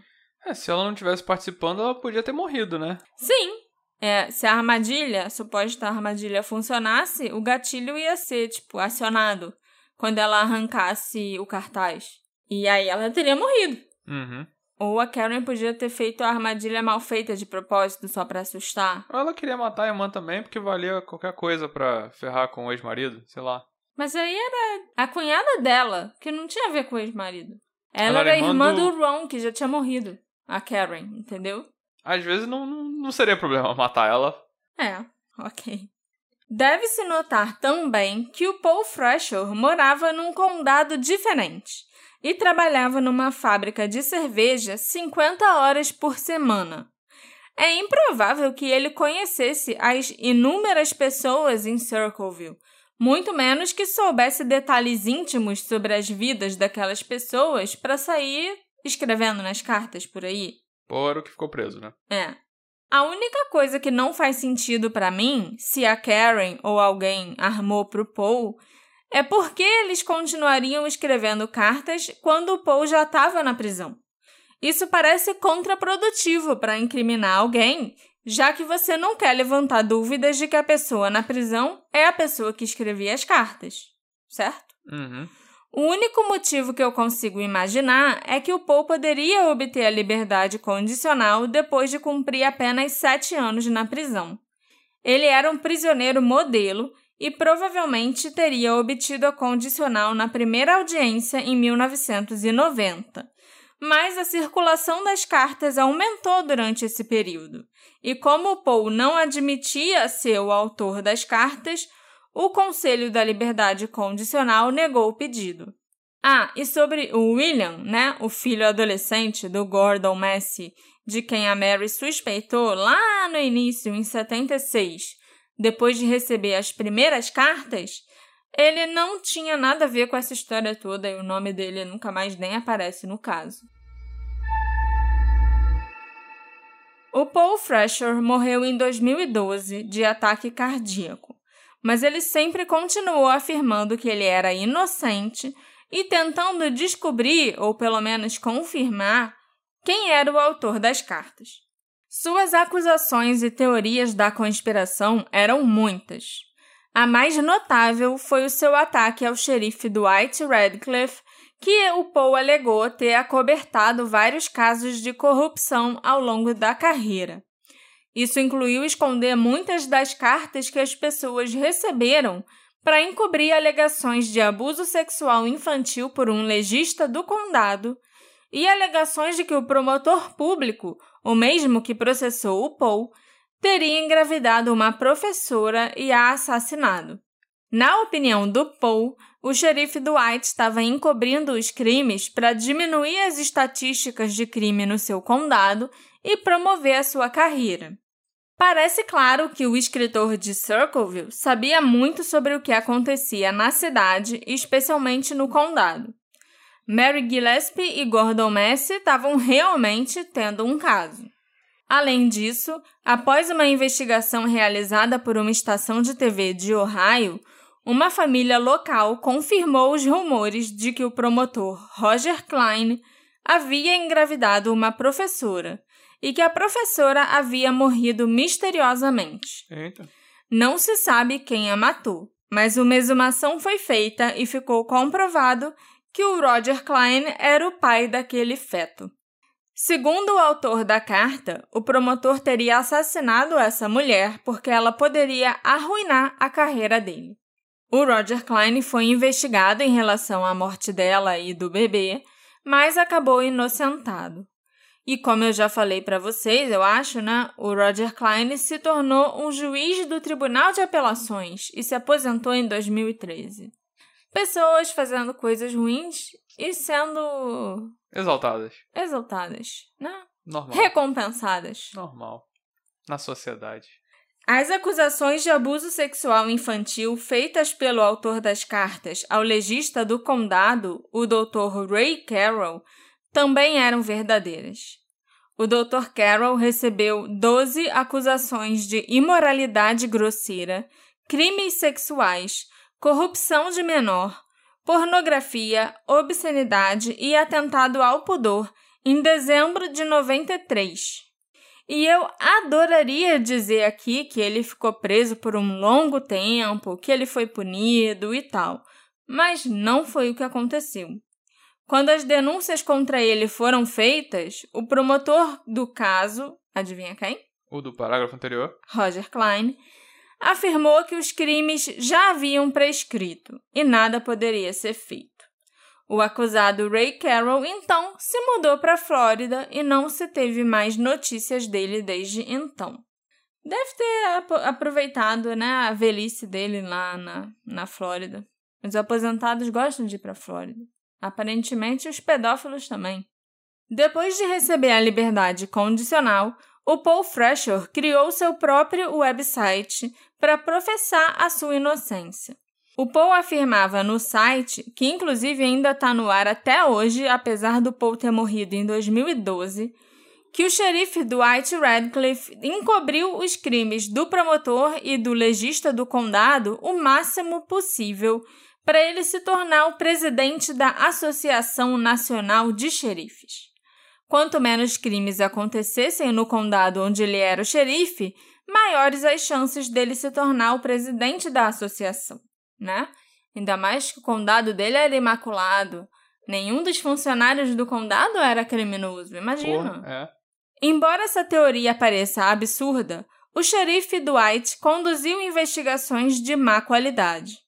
É, se ela não tivesse participando, ela podia ter morrido, né? Sim, é, se a armadilha, a suposta armadilha funcionasse, o gatilho ia ser, tipo, acionado quando ela arrancasse o cartaz. E aí ela teria morrido. Uhum. Ou a Karen podia ter feito a armadilha mal feita de propósito, só para assustar. Ou ela queria matar a irmã também, porque valia qualquer coisa para ferrar com o ex-marido, sei lá. Mas aí era a cunhada dela, que não tinha a ver com o ex-marido. Ela, ela, era irmã, irmã do... do Ron, que já tinha morrido. A Karen, entendeu? Às vezes não, não seria problema matar ela. É, ok. Deve-se notar também que o Paul Fresher morava num condado diferente e trabalhava numa fábrica de cerveja 50 horas por semana. É improvável que ele conhecesse as inúmeras pessoas em Circleville, muito menos que soubesse detalhes íntimos sobre as vidas daquelas pessoas para sair escrevendo nas cartas por aí. Ou era o que ficou preso, né? É. A única coisa que não faz sentido para mim, se a Karen ou alguém armou pro Paul, é porque eles continuariam escrevendo cartas quando o Paul já estava na prisão. Isso parece contraprodutivo para incriminar alguém, já que você não quer levantar dúvidas de que a pessoa na prisão é a pessoa que escrevia as cartas, certo? Uhum. O único motivo que eu consigo imaginar é que o Paul poderia obter a liberdade condicional depois de cumprir apenas sete anos na prisão. Ele era um prisioneiro modelo e provavelmente teria obtido a condicional na primeira audiência em 1990. Mas a circulação das cartas aumentou durante esse período, e como o Paul não admitia ser o autor das cartas, o Conselho da Liberdade Condicional negou o pedido. Ah, e sobre o William, né, o filho adolescente do Gordon Messi, de quem a Mary suspeitou lá no início, em 76, depois de receber as primeiras cartas, ele não tinha nada a ver com essa história toda e o nome dele nunca mais nem aparece no caso. O Paul Fresher morreu em 2012 de ataque cardíaco, mas ele sempre continuou afirmando que ele era inocente e tentando descobrir, ou pelo menos confirmar, quem era o autor das cartas. Suas acusações e teorias da conspiração eram muitas. A mais notável foi o seu ataque ao xerife Dwight Radcliffe que o Paul alegou ter acobertado vários casos de corrupção ao longo da carreira. Isso incluiu esconder muitas das cartas que as pessoas receberam para encobrir alegações de abuso sexual infantil por um legista do condado e alegações de que o promotor público, o mesmo que processou o Paul, teria engravidado uma professora e a assassinado. Na opinião do Paul, o xerife Dwight estava encobrindo os crimes para diminuir as estatísticas de crime no seu condado e promover a sua carreira. Parece claro que o escritor de Circleville sabia muito sobre o que acontecia na cidade, especialmente no condado. Mary Gillespie e Gordon Massey estavam realmente tendo um caso. Além disso, após uma investigação realizada por uma estação de TV de Ohio, uma família local confirmou os rumores de que o promotor Roger Klein havia engravidado uma professora e que a professora havia morrido misteriosamente. Eita. Não se sabe quem a matou, mas uma exumação foi feita e ficou comprovado que o Roger Klein era o pai daquele feto. Segundo o autor da carta, o promotor teria assassinado essa mulher porque ela poderia arruinar a carreira dele. O Roger Klein foi investigado em relação à morte dela e do bebê, mas acabou inocentado. E como eu já falei para vocês, eu acho, né? O Roger Klein se tornou um juiz do Tribunal de Apelações e se aposentou em 2013. Pessoas fazendo coisas ruins e sendo Exaltadas. exaltadas, né? Normal. Recompensadas. Normal. Na sociedade. As acusações de abuso sexual infantil feitas pelo autor das cartas ao legista do condado, o Dr. Ray Carroll, também eram verdadeiras. O Dr. Carroll recebeu 12 acusações de imoralidade grosseira, crimes sexuais, corrupção de menor, pornografia, obscenidade e atentado ao pudor em dezembro de 93. E eu adoraria dizer aqui que ele ficou preso por um longo tempo, que ele foi punido e tal, mas não foi o que aconteceu. Quando as denúncias contra ele foram feitas, o promotor do caso, adivinha quem? O do parágrafo anterior. Roger Klein, afirmou que os crimes já haviam prescrito e nada poderia ser feito. O acusado Ray Carroll então se mudou para a Flórida e não se teve mais notícias dele desde então. Deve ter ap aproveitado né, a velhice dele lá na, na Flórida. Os aposentados gostam de ir para a Flórida. Aparentemente, os pedófilos também. Depois de receber a liberdade condicional, o Paul Fresher criou seu próprio website para professar a sua inocência. O Paul afirmava no site, que inclusive ainda está no ar até hoje, apesar do Paul ter morrido em 2012, que o xerife Dwight Radcliffe encobriu os crimes do promotor e do legista do condado o máximo possível para ele se tornar o presidente da Associação Nacional de Xerifes. Quanto menos crimes acontecessem no condado onde ele era o xerife, maiores as chances dele se tornar o presidente da associação né? Ainda mais que o condado dele era imaculado. Nenhum dos funcionários do condado era criminoso, imagina. Porra, é. Embora essa teoria pareça absurda, o xerife Dwight conduziu investigações de má qualidade.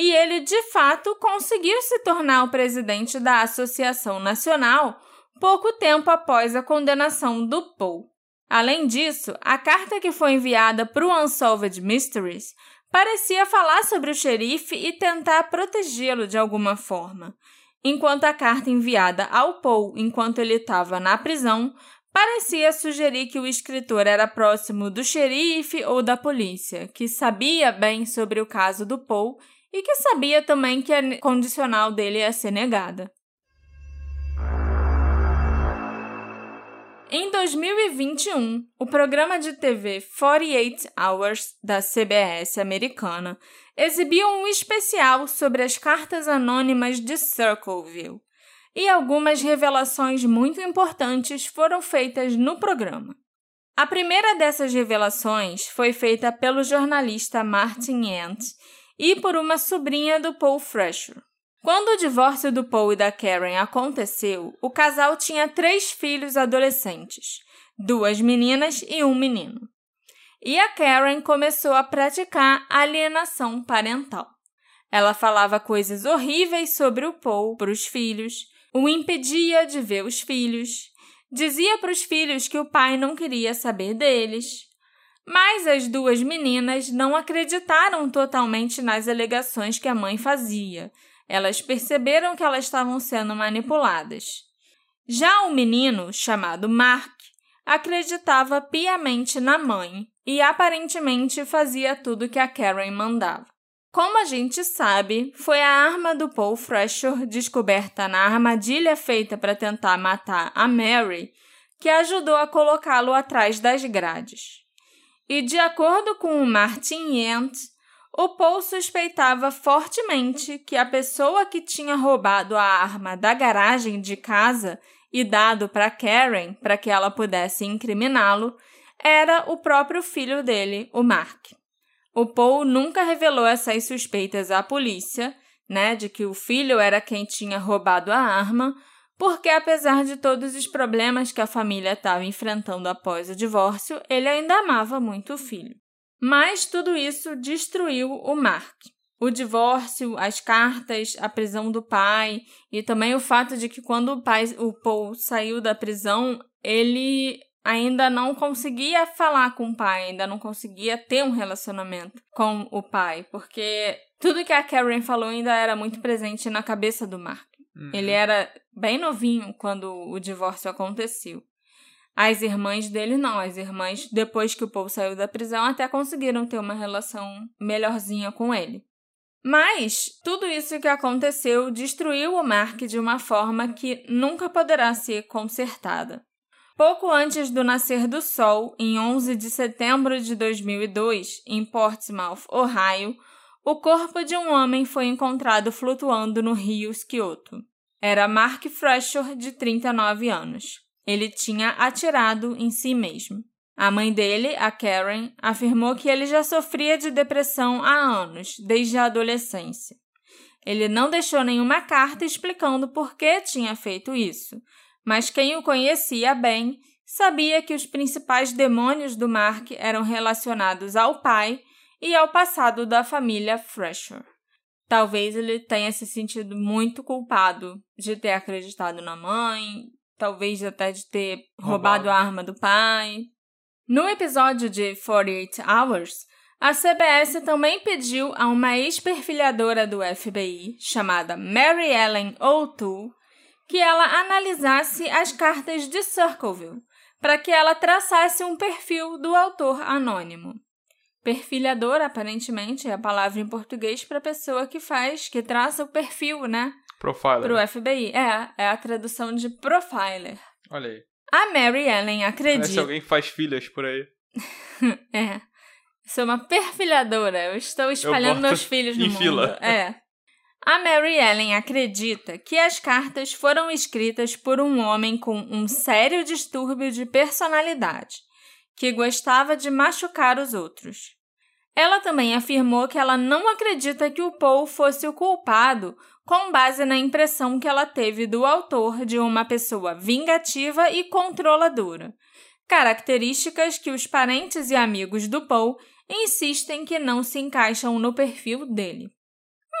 E ele, de fato, conseguiu se tornar o presidente da Associação Nacional pouco tempo após a condenação do Paul. Além disso, a carta que foi enviada para o Unsolved Mysteries parecia falar sobre o xerife e tentar protegê-lo de alguma forma, enquanto a carta enviada ao Paul enquanto ele estava na prisão parecia sugerir que o escritor era próximo do xerife ou da polícia, que sabia bem sobre o caso do Paul e que sabia também que a condicional dele ia ser negada. Em 2021, o programa de TV 48 Hours da CBS americana exibiu um especial sobre as cartas anônimas de Circleville, e algumas revelações muito importantes foram feitas no programa. A primeira dessas revelações foi feita pelo jornalista Martin Yant e por uma sobrinha do Paul Fresher. Quando o divórcio do Paul e da Karen aconteceu, o casal tinha três filhos adolescentes, duas meninas e um menino. E a Karen começou a praticar alienação parental. Ela falava coisas horríveis sobre o Paul para os filhos, o impedia de ver os filhos, dizia para os filhos que o pai não queria saber deles. Mas as duas meninas não acreditaram totalmente nas alegações que a mãe fazia elas perceberam que elas estavam sendo manipuladas. Já o menino, chamado Mark, acreditava piamente na mãe e aparentemente fazia tudo que a Karen mandava. Como a gente sabe, foi a arma do Paul Fresher descoberta na armadilha feita para tentar matar a Mary que ajudou a colocá-lo atrás das grades. E de acordo com o Martin Yent, o Paul suspeitava fortemente que a pessoa que tinha roubado a arma da garagem de casa e dado para Karen para que ela pudesse incriminá-lo era o próprio filho dele, o Mark. O Paul nunca revelou essas suspeitas à polícia, né, de que o filho era quem tinha roubado a arma, porque apesar de todos os problemas que a família estava enfrentando após o divórcio, ele ainda amava muito o filho. Mas tudo isso destruiu o Mark. O divórcio, as cartas, a prisão do pai e também o fato de que quando o pai, o Paul saiu da prisão, ele ainda não conseguia falar com o pai, ainda não conseguia ter um relacionamento com o pai, porque tudo que a Karen falou ainda era muito presente na cabeça do Mark. Uhum. Ele era bem novinho quando o divórcio aconteceu. As irmãs dele não, as irmãs, depois que o Paul saiu da prisão, até conseguiram ter uma relação melhorzinha com ele. Mas tudo isso que aconteceu destruiu o Mark de uma forma que nunca poderá ser consertada. Pouco antes do nascer do sol, em 11 de setembro de 2002, em Portsmouth, Ohio, o corpo de um homem foi encontrado flutuando no rio Scioto. Era Mark Fresher, de 39 anos. Ele tinha atirado em si mesmo. A mãe dele, a Karen, afirmou que ele já sofria de depressão há anos, desde a adolescência. Ele não deixou nenhuma carta explicando por que tinha feito isso, mas quem o conhecia bem sabia que os principais demônios do Mark eram relacionados ao pai e ao passado da família Fresher. Talvez ele tenha se sentido muito culpado de ter acreditado na mãe, talvez até de ter roubado, roubado a arma do pai. No episódio de 48 Hours, a CBS também pediu a uma ex-perfilhadora do FBI, chamada Mary Ellen O'Toole, que ela analisasse as cartas de Circleville, para que ela traçasse um perfil do autor anônimo. Perfilhador, aparentemente, é a palavra em português para pessoa que faz, que traça o perfil, né? Profiler. Pro FBI. É, é a tradução de profiler. Olha aí. A Mary Ellen acredita. Parece alguém que faz filhas por aí. é. Sou uma perfilhadora. Eu estou espalhando Eu meus filhos no em mundo. Fila. É. A Mary Ellen acredita que as cartas foram escritas por um homem com um sério distúrbio de personalidade, que gostava de machucar os outros. Ela também afirmou que ela não acredita que o Paul fosse o culpado com base na impressão que ela teve do autor de uma pessoa vingativa e controladora, características que os parentes e amigos do Paul insistem que não se encaixam no perfil dele.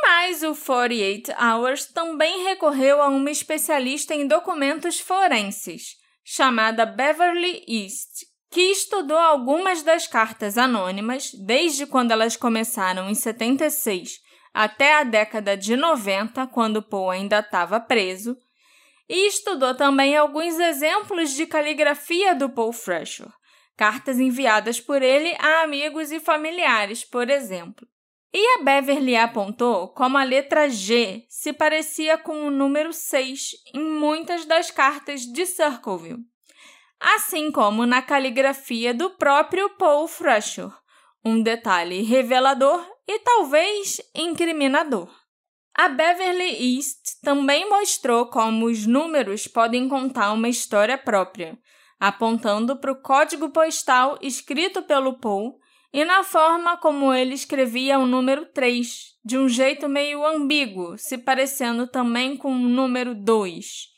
Mas o 48 Hours também recorreu a uma especialista em documentos forenses, chamada Beverly East, que estudou algumas das cartas anônimas desde quando elas começaram em 76 até a década de 90, quando Poe ainda estava preso, e estudou também alguns exemplos de caligrafia do Paul Fresher, cartas enviadas por ele a amigos e familiares, por exemplo. E a Beverly apontou como a letra G se parecia com o número 6 em muitas das cartas de Circleville, assim como na caligrafia do próprio Paul Frasher, um detalhe revelador e talvez incriminador. A Beverly East também mostrou como os números podem contar uma história própria, apontando para o código postal escrito pelo Paul e na forma como ele escrevia o número 3, de um jeito meio ambíguo, se parecendo também com o número 2.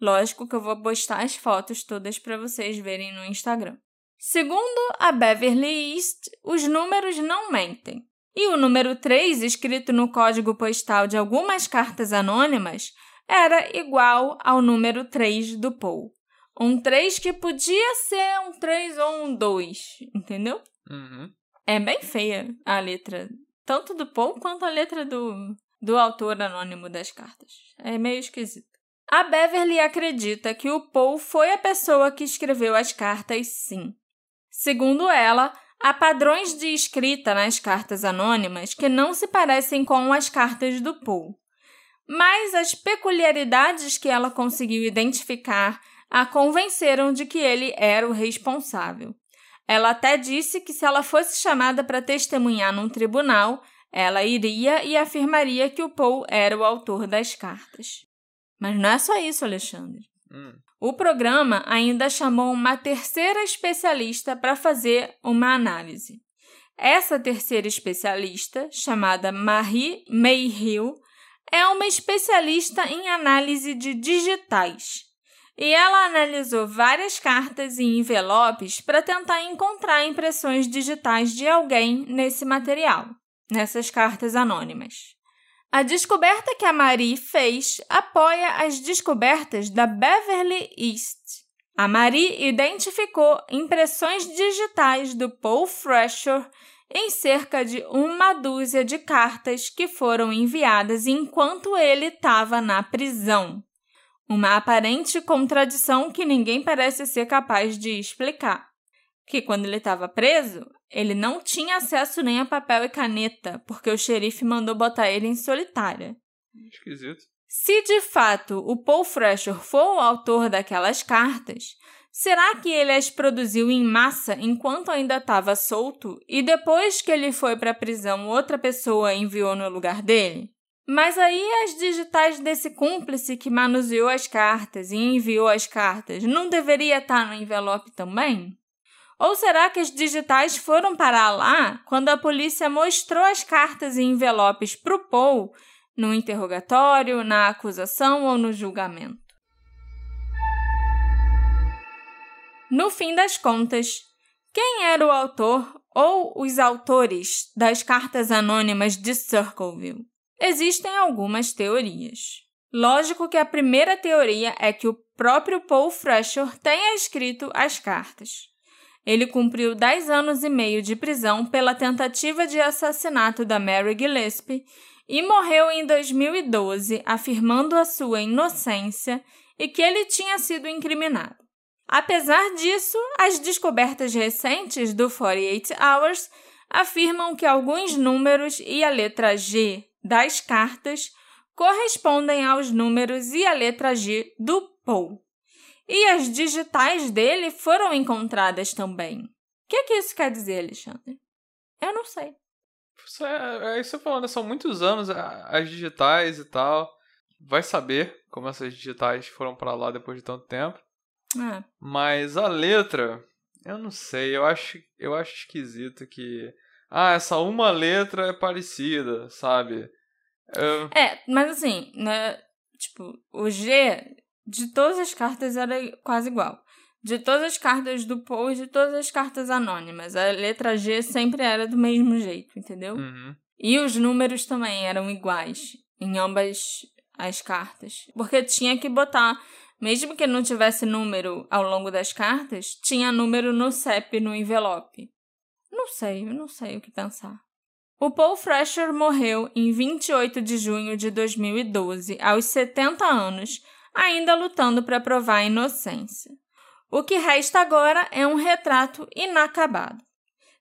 Lógico que eu vou postar as fotos todas para vocês verem no Instagram. Segundo a Beverly East, os números não mentem. E o número 3, escrito no código postal de algumas cartas anônimas, era igual ao número 3 do Paul. Um 3 que podia ser um 3 ou um 2, entendeu? Uhum. É bem feia a letra, tanto do Paul quanto a letra do, do autor anônimo das cartas. É meio esquisito. A Beverly acredita que o Paul foi a pessoa que escreveu as cartas, sim. Segundo ela, há padrões de escrita nas cartas anônimas que não se parecem com as cartas do Paul. Mas as peculiaridades que ela conseguiu identificar a convenceram de que ele era o responsável. Ela até disse que se ela fosse chamada para testemunhar num tribunal, ela iria e afirmaria que o Paul era o autor das cartas. Mas não é só isso, Alexandre. Hum. O programa ainda chamou uma terceira especialista para fazer uma análise. Essa terceira especialista, chamada Marie Mayhill, é uma especialista em análise de digitais e ela analisou várias cartas e envelopes para tentar encontrar impressões digitais de alguém nesse material, nessas cartas anônimas. A descoberta que a Marie fez apoia as descobertas da Beverly East. A Marie identificou impressões digitais do Paul Fresher em cerca de uma dúzia de cartas que foram enviadas enquanto ele estava na prisão. Uma aparente contradição que ninguém parece ser capaz de explicar. Que quando ele estava preso, ele não tinha acesso nem a papel e caneta, porque o xerife mandou botar ele em solitária. Esquisito. Se de fato o Paul Fresher for o autor daquelas cartas, será que ele as produziu em massa enquanto ainda estava solto e depois que ele foi para a prisão outra pessoa enviou no lugar dele? Mas aí as digitais desse cúmplice que manuseou as cartas e enviou as cartas não deveria estar no envelope também? Ou será que as digitais foram parar lá quando a polícia mostrou as cartas e envelopes para o Paul no interrogatório, na acusação ou no julgamento? No fim das contas, quem era o autor ou os autores das cartas anônimas de Circleville? Existem algumas teorias. Lógico que a primeira teoria é que o próprio Paul Fresher tenha escrito as cartas. Ele cumpriu 10 anos e meio de prisão pela tentativa de assassinato da Mary Gillespie e morreu em 2012, afirmando a sua inocência e que ele tinha sido incriminado. Apesar disso, as descobertas recentes do 48 Hours afirmam que alguns números e a letra G das cartas correspondem aos números e a letra G do Paul. E as digitais dele foram encontradas também. O que, é que isso quer dizer, Alexandre? Eu não sei. Isso é, é isso falando, são muitos anos as digitais e tal. Vai saber como essas digitais foram para lá depois de tanto tempo. É. Mas a letra, eu não sei, eu acho, eu acho esquisito que ah, essa uma letra é parecida, sabe? Eu... É, mas assim, né, tipo, o G de todas as cartas era quase igual. De todas as cartas do Paul e de todas as cartas anônimas. A letra G sempre era do mesmo jeito, entendeu? Uhum. E os números também eram iguais em ambas as cartas. Porque tinha que botar, mesmo que não tivesse número ao longo das cartas, tinha número no CEP, no envelope. Não sei, não sei o que pensar. O Paul Fresher morreu em 28 de junho de 2012, aos 70 anos, ainda lutando para provar a inocência. O que resta agora é um retrato inacabado.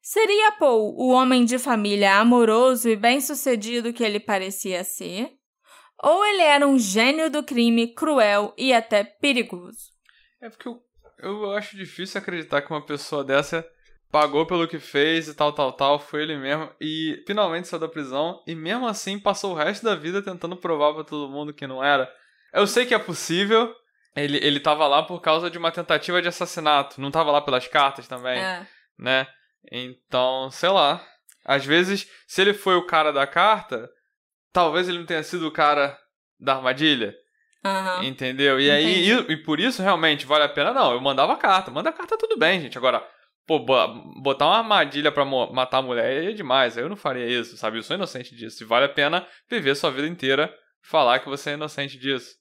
Seria Paul o homem de família amoroso e bem-sucedido que ele parecia ser? Ou ele era um gênio do crime, cruel e até perigoso? É porque eu, eu acho difícil acreditar que uma pessoa dessa pagou pelo que fez e tal, tal, tal, foi ele mesmo e finalmente saiu da prisão e mesmo assim passou o resto da vida tentando provar pra todo mundo que não era. Eu sei que é possível, ele, ele tava lá por causa de uma tentativa de assassinato, não tava lá pelas cartas também, É. né? Então, sei lá. Às vezes, se ele foi o cara da carta, talvez ele não tenha sido o cara da armadilha. Aham. Entendeu? E aí, e, e por isso realmente vale a pena, não. Eu mandava a carta. Manda a carta, tudo bem, gente. Agora, pô, bo- botar uma armadilha pra matar a mulher é demais. Eu não faria isso, sabe? Eu sou inocente disso. E vale a pena viver sua vida inteira falar que você é inocente disso.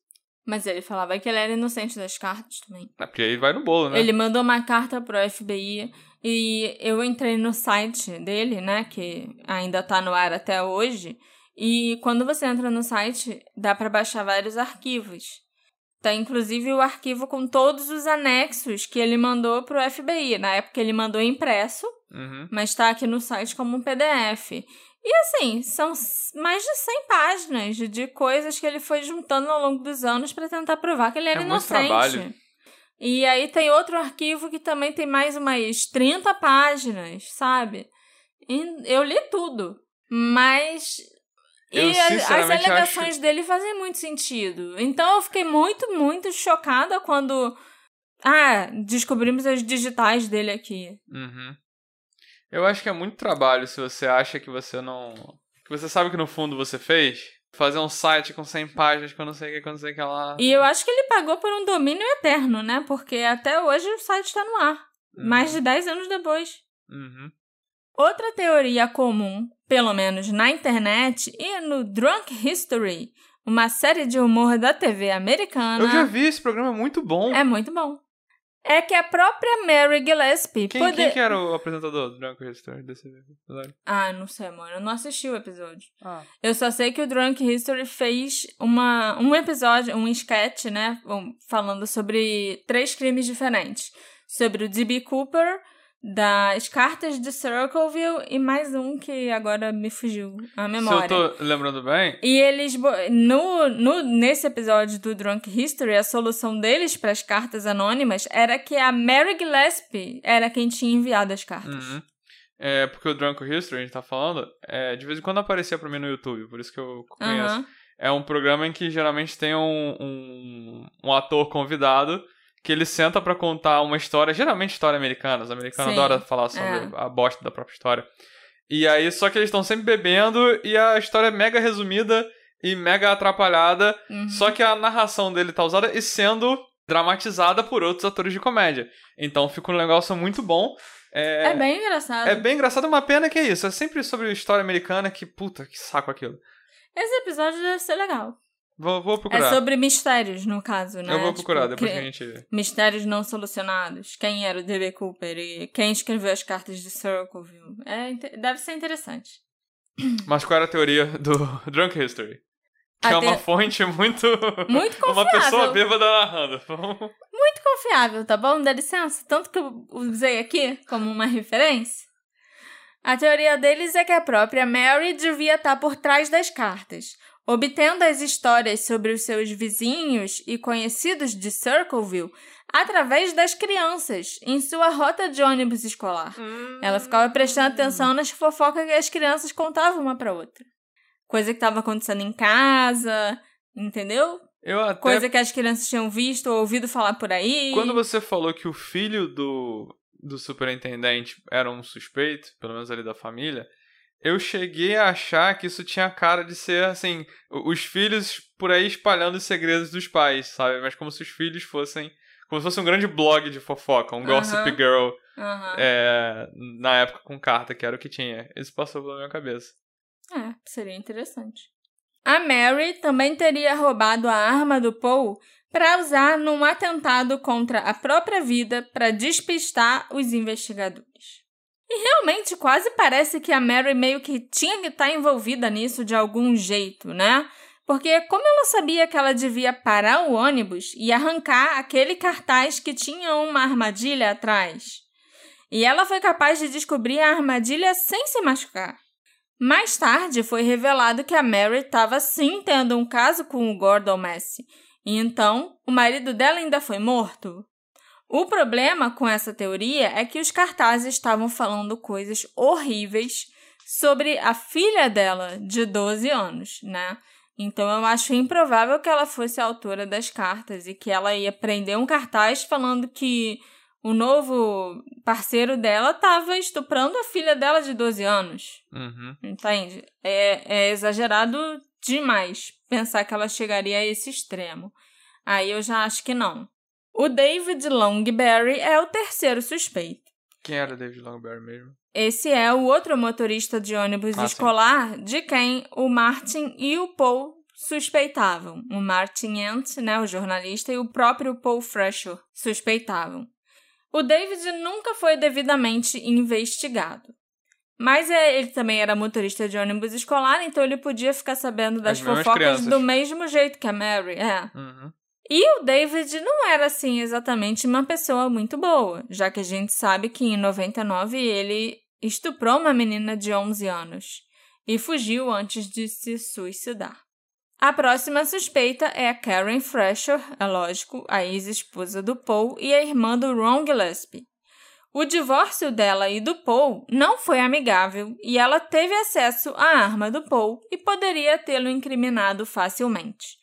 Mas ele falava que ele era inocente das cartas também. É porque aí vai no bolo, né? Ele mandou uma carta pro FBI e eu entrei no site dele, né, que ainda tá no ar até hoje. E quando você entra no site, dá pra baixar vários arquivos. Tá inclusive o arquivo com todos os anexos que ele mandou pro FBI. Na época ele mandou impresso, Uhum. mas tá aqui no site como um PDF. E assim, são mais de 100 páginas de- coisas que ele foi juntando ao longo dos anos pra tentar provar que ele era É inocente. E aí tem outro arquivo que também tem mais umas 30 páginas, sabe? E eu li tudo. Mas. Eu, e as alegações dele fazem muito sentido. Então eu fiquei muito, muito chocada quando. Ah, descobrimos as digitais dele aqui. Uhum. Eu acho que é muito trabalho se você acha que você não. que você sabe que no fundo você fez. Fazer um site com 100 páginas que eu não sei o que, que eu não sei o que lá. E eu acho que ele pagou por um domínio eterno, né? Porque até hoje o site está no ar. Uhum. Mais de 10 anos depois. Uhum. Outra teoria comum, pelo menos na internet e no Drunk History, uma série de humor da TV americana, Eu já vi esse programa, é muito bom. é muito bom. É que a própria Mary Gillespie Quem, quem que era o apresentador do Drunk History desse episódio? Ah, não sei, amor. Eu não assisti o episódio. Ah. Eu só sei que o Drunk History fez uma, um episódio, um sketch, né? falando sobre três crimes diferentes. Sobre o D.B. Cooper, das cartas de Circleville e mais um que agora me fugiu a memória. Se eu tô lembrando bem, E eles, no, no, nesse episódio do Drunk History, a solução deles para as cartas anônimas era que a Mary Gillespie era quem tinha enviado as cartas. Uhum. É, porque o Drunk History, a gente tá falando, é, de vez em quando aparecia pra mim no YouTube, por isso que eu conheço. Aham. É um programa em que geralmente tem um, um, um ator convidado que ele senta pra contar uma história, geralmente história americana. Os americanos Sim, adoram falar sobre é. a bosta da própria história. E aí, só que eles estão sempre bebendo e a história é mega resumida e mega atrapalhada. Uhum. Só que a narração dele tá usada e sendo dramatizada por outros atores de comédia. Então fica um negócio muito bom. É, É bem engraçado. é bem engraçado, uma pena que é isso. É sempre sobre história americana que, puta, que saco aquilo. Esse episódio deve ser legal. Vou, vou procurar. É sobre mistérios, no caso, né? Eu vou procurar Tipo, depois que a gente. Mistérios não solucionados. Quem era o D.B. Cooper e quem escreveu as cartas de Circleville. É, deve ser interessante. Mas qual era a teoria do Drunk History? Que A é uma te- fonte muito. Muito uma confiável. pessoa bêbada narrando. Muito confiável, tá bom? Dá licença. Tanto que eu usei aqui como uma referência. A teoria deles é que a própria Mary devia estar por trás das cartas, obtendo as histórias sobre os seus vizinhos e conhecidos de Circleville através das crianças, em sua rota de ônibus escolar. Ela ficava prestando atenção nas fofocas que as crianças contavam uma pra outra. Coisa que estava acontecendo em casa, entendeu? Eu até. Coisa que as crianças tinham visto ou ouvido falar por aí. Quando você falou que o filho do, do superintendente era um suspeito, pelo menos ali da família, eu cheguei a achar que isso tinha cara de ser, assim, os filhos por aí espalhando os segredos dos pais, sabe? Mas como se os filhos fossem. Como se fosse um grande blog de fofoca, um Gossip Aham. Girl Aham. é, na época com carta, que era o que tinha. Isso passou pela minha cabeça. É, seria interessante. A Mary também teria roubado a arma do Paul para usar num atentado contra a própria vida para despistar os investigadores. E realmente quase parece que a Mary meio que tinha que estar envolvida nisso de algum jeito, né? Porque como ela sabia que ela devia parar o ônibus e arrancar aquele cartaz que tinha uma armadilha atrás? e ela foi capaz de descobrir a armadilha sem se machucar. Mais tarde foi revelado que a Mary estava sim tendo um caso com o Gordon Messi, e então o marido dela ainda foi morto. O problema com essa teoria é que os cartazes estavam falando coisas horríveis sobre a filha dela, de 12 anos, né? Então eu acho improvável que ela fosse a autora das cartas e que ela ia prender um cartaz falando que o novo parceiro dela estava estuprando a filha dela de 12 anos. Uhum. Entende? É, é exagerado demais pensar que ela chegaria a esse extremo. Aí eu já acho que não. O David Longberry é o terceiro suspeito. Quem era David Longberry mesmo? Esse é o outro motorista de ônibus Ah, sim. escolar de quem o Martin e o Paul suspeitavam. O Martin Ent, né, o jornalista, e o próprio Paul Fresher suspeitavam. O David nunca foi devidamente investigado. Mas é, ele também era motorista de ônibus escolar, então ele podia ficar sabendo das As fofocas do mesmo jeito que a Mary. É. Uhum. E o David não era, assim, exatamente uma pessoa muito boa, já que a gente sabe que em 99 ele estuprou uma menina de 11 anos e fugiu antes de se suicidar. A próxima suspeita é a Karen Fresher, é lógico, a ex-esposa do Paul e a irmã do Ron Gillespie. O divórcio dela e do Paul não foi amigável e ela teve acesso à arma do Paul e poderia tê-lo incriminado facilmente.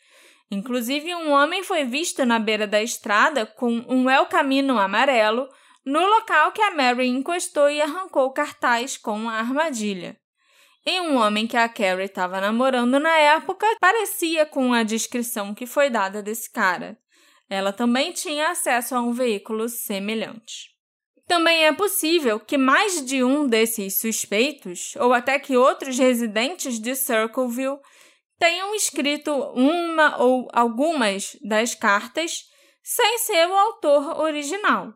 Inclusive, um homem foi visto na beira da estrada com um El Camino amarelo no local que a Mary encostou e arrancou cartaz com a armadilha. E um homem que a Carrie estava namorando na época parecia com a descrição que foi dada desse cara. Ela também tinha acesso a um veículo semelhante. Também é possível que mais de um desses suspeitos, ou até que outros residentes de Circleville, tenham escrito uma ou algumas das cartas sem ser o autor original.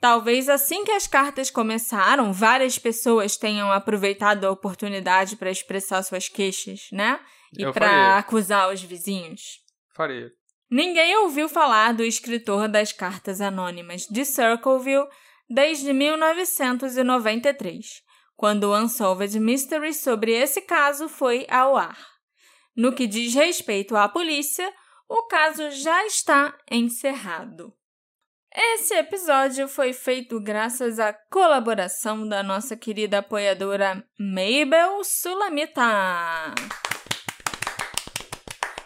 Talvez assim que as cartas começaram, várias pessoas tenham aproveitado a oportunidade para expressar suas queixas, né? E para acusar os vizinhos. Faria. Ninguém ouviu falar do escritor das cartas anônimas de Circleville desde 1993, quando o Unsolved Mystery sobre esse caso foi ao ar. No que diz respeito à polícia, o caso já está encerrado. Esse episódio foi feito graças à colaboração da nossa querida apoiadora Mabel Sulamita.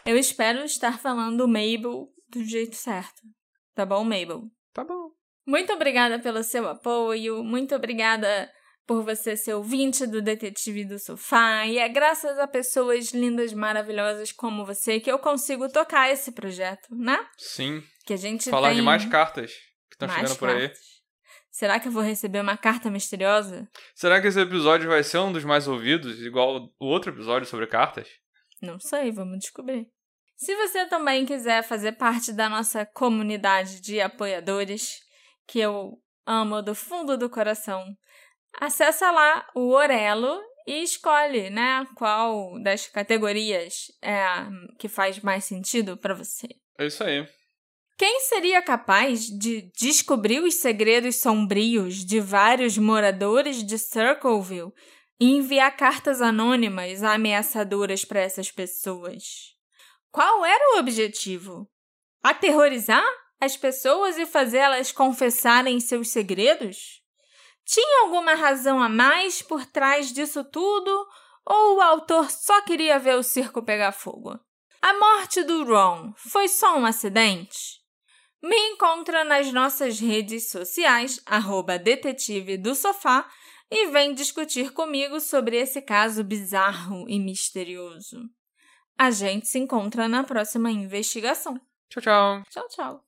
Eu espero estar falando Mabel do jeito certo. Tá bom, Mabel? Tá bom. Muito obrigada pelo seu apoio, muito obrigada por você ser ouvinte do Detetive do Sofá, e é graças a pessoas lindas, maravilhosas como você que eu consigo tocar esse projeto, né? Sim. Que a gente Falar tem de mais cartas que estão chegando por aí. cartas. Será que eu vou receber uma carta misteriosa? Será que esse episódio vai ser um dos mais ouvidos, igual o outro episódio sobre cartas? Não sei, vamos descobrir. Se você também quiser fazer parte da nossa comunidade de apoiadores, que eu amo do fundo do coração, acessa lá o Orelo e escolhe, né, qual das categorias é a que faz mais sentido para você. É isso aí. Quem seria capaz de descobrir os segredos sombrios de vários moradores de Circleville e enviar cartas anônimas ameaçadoras para essas pessoas? Qual era o objetivo? Aterrorizar as pessoas e fazê-las confessarem seus segredos? Tinha alguma razão a mais por trás disso tudo? Ou o autor só queria ver o circo pegar fogo? A morte do Ron foi só um acidente? Me encontra nas nossas redes sociais, arroba detetive do sofá, e vem discutir comigo sobre esse caso bizarro e misterioso. A gente se encontra na próxima investigação. Tchau, tchau. Tchau, tchau.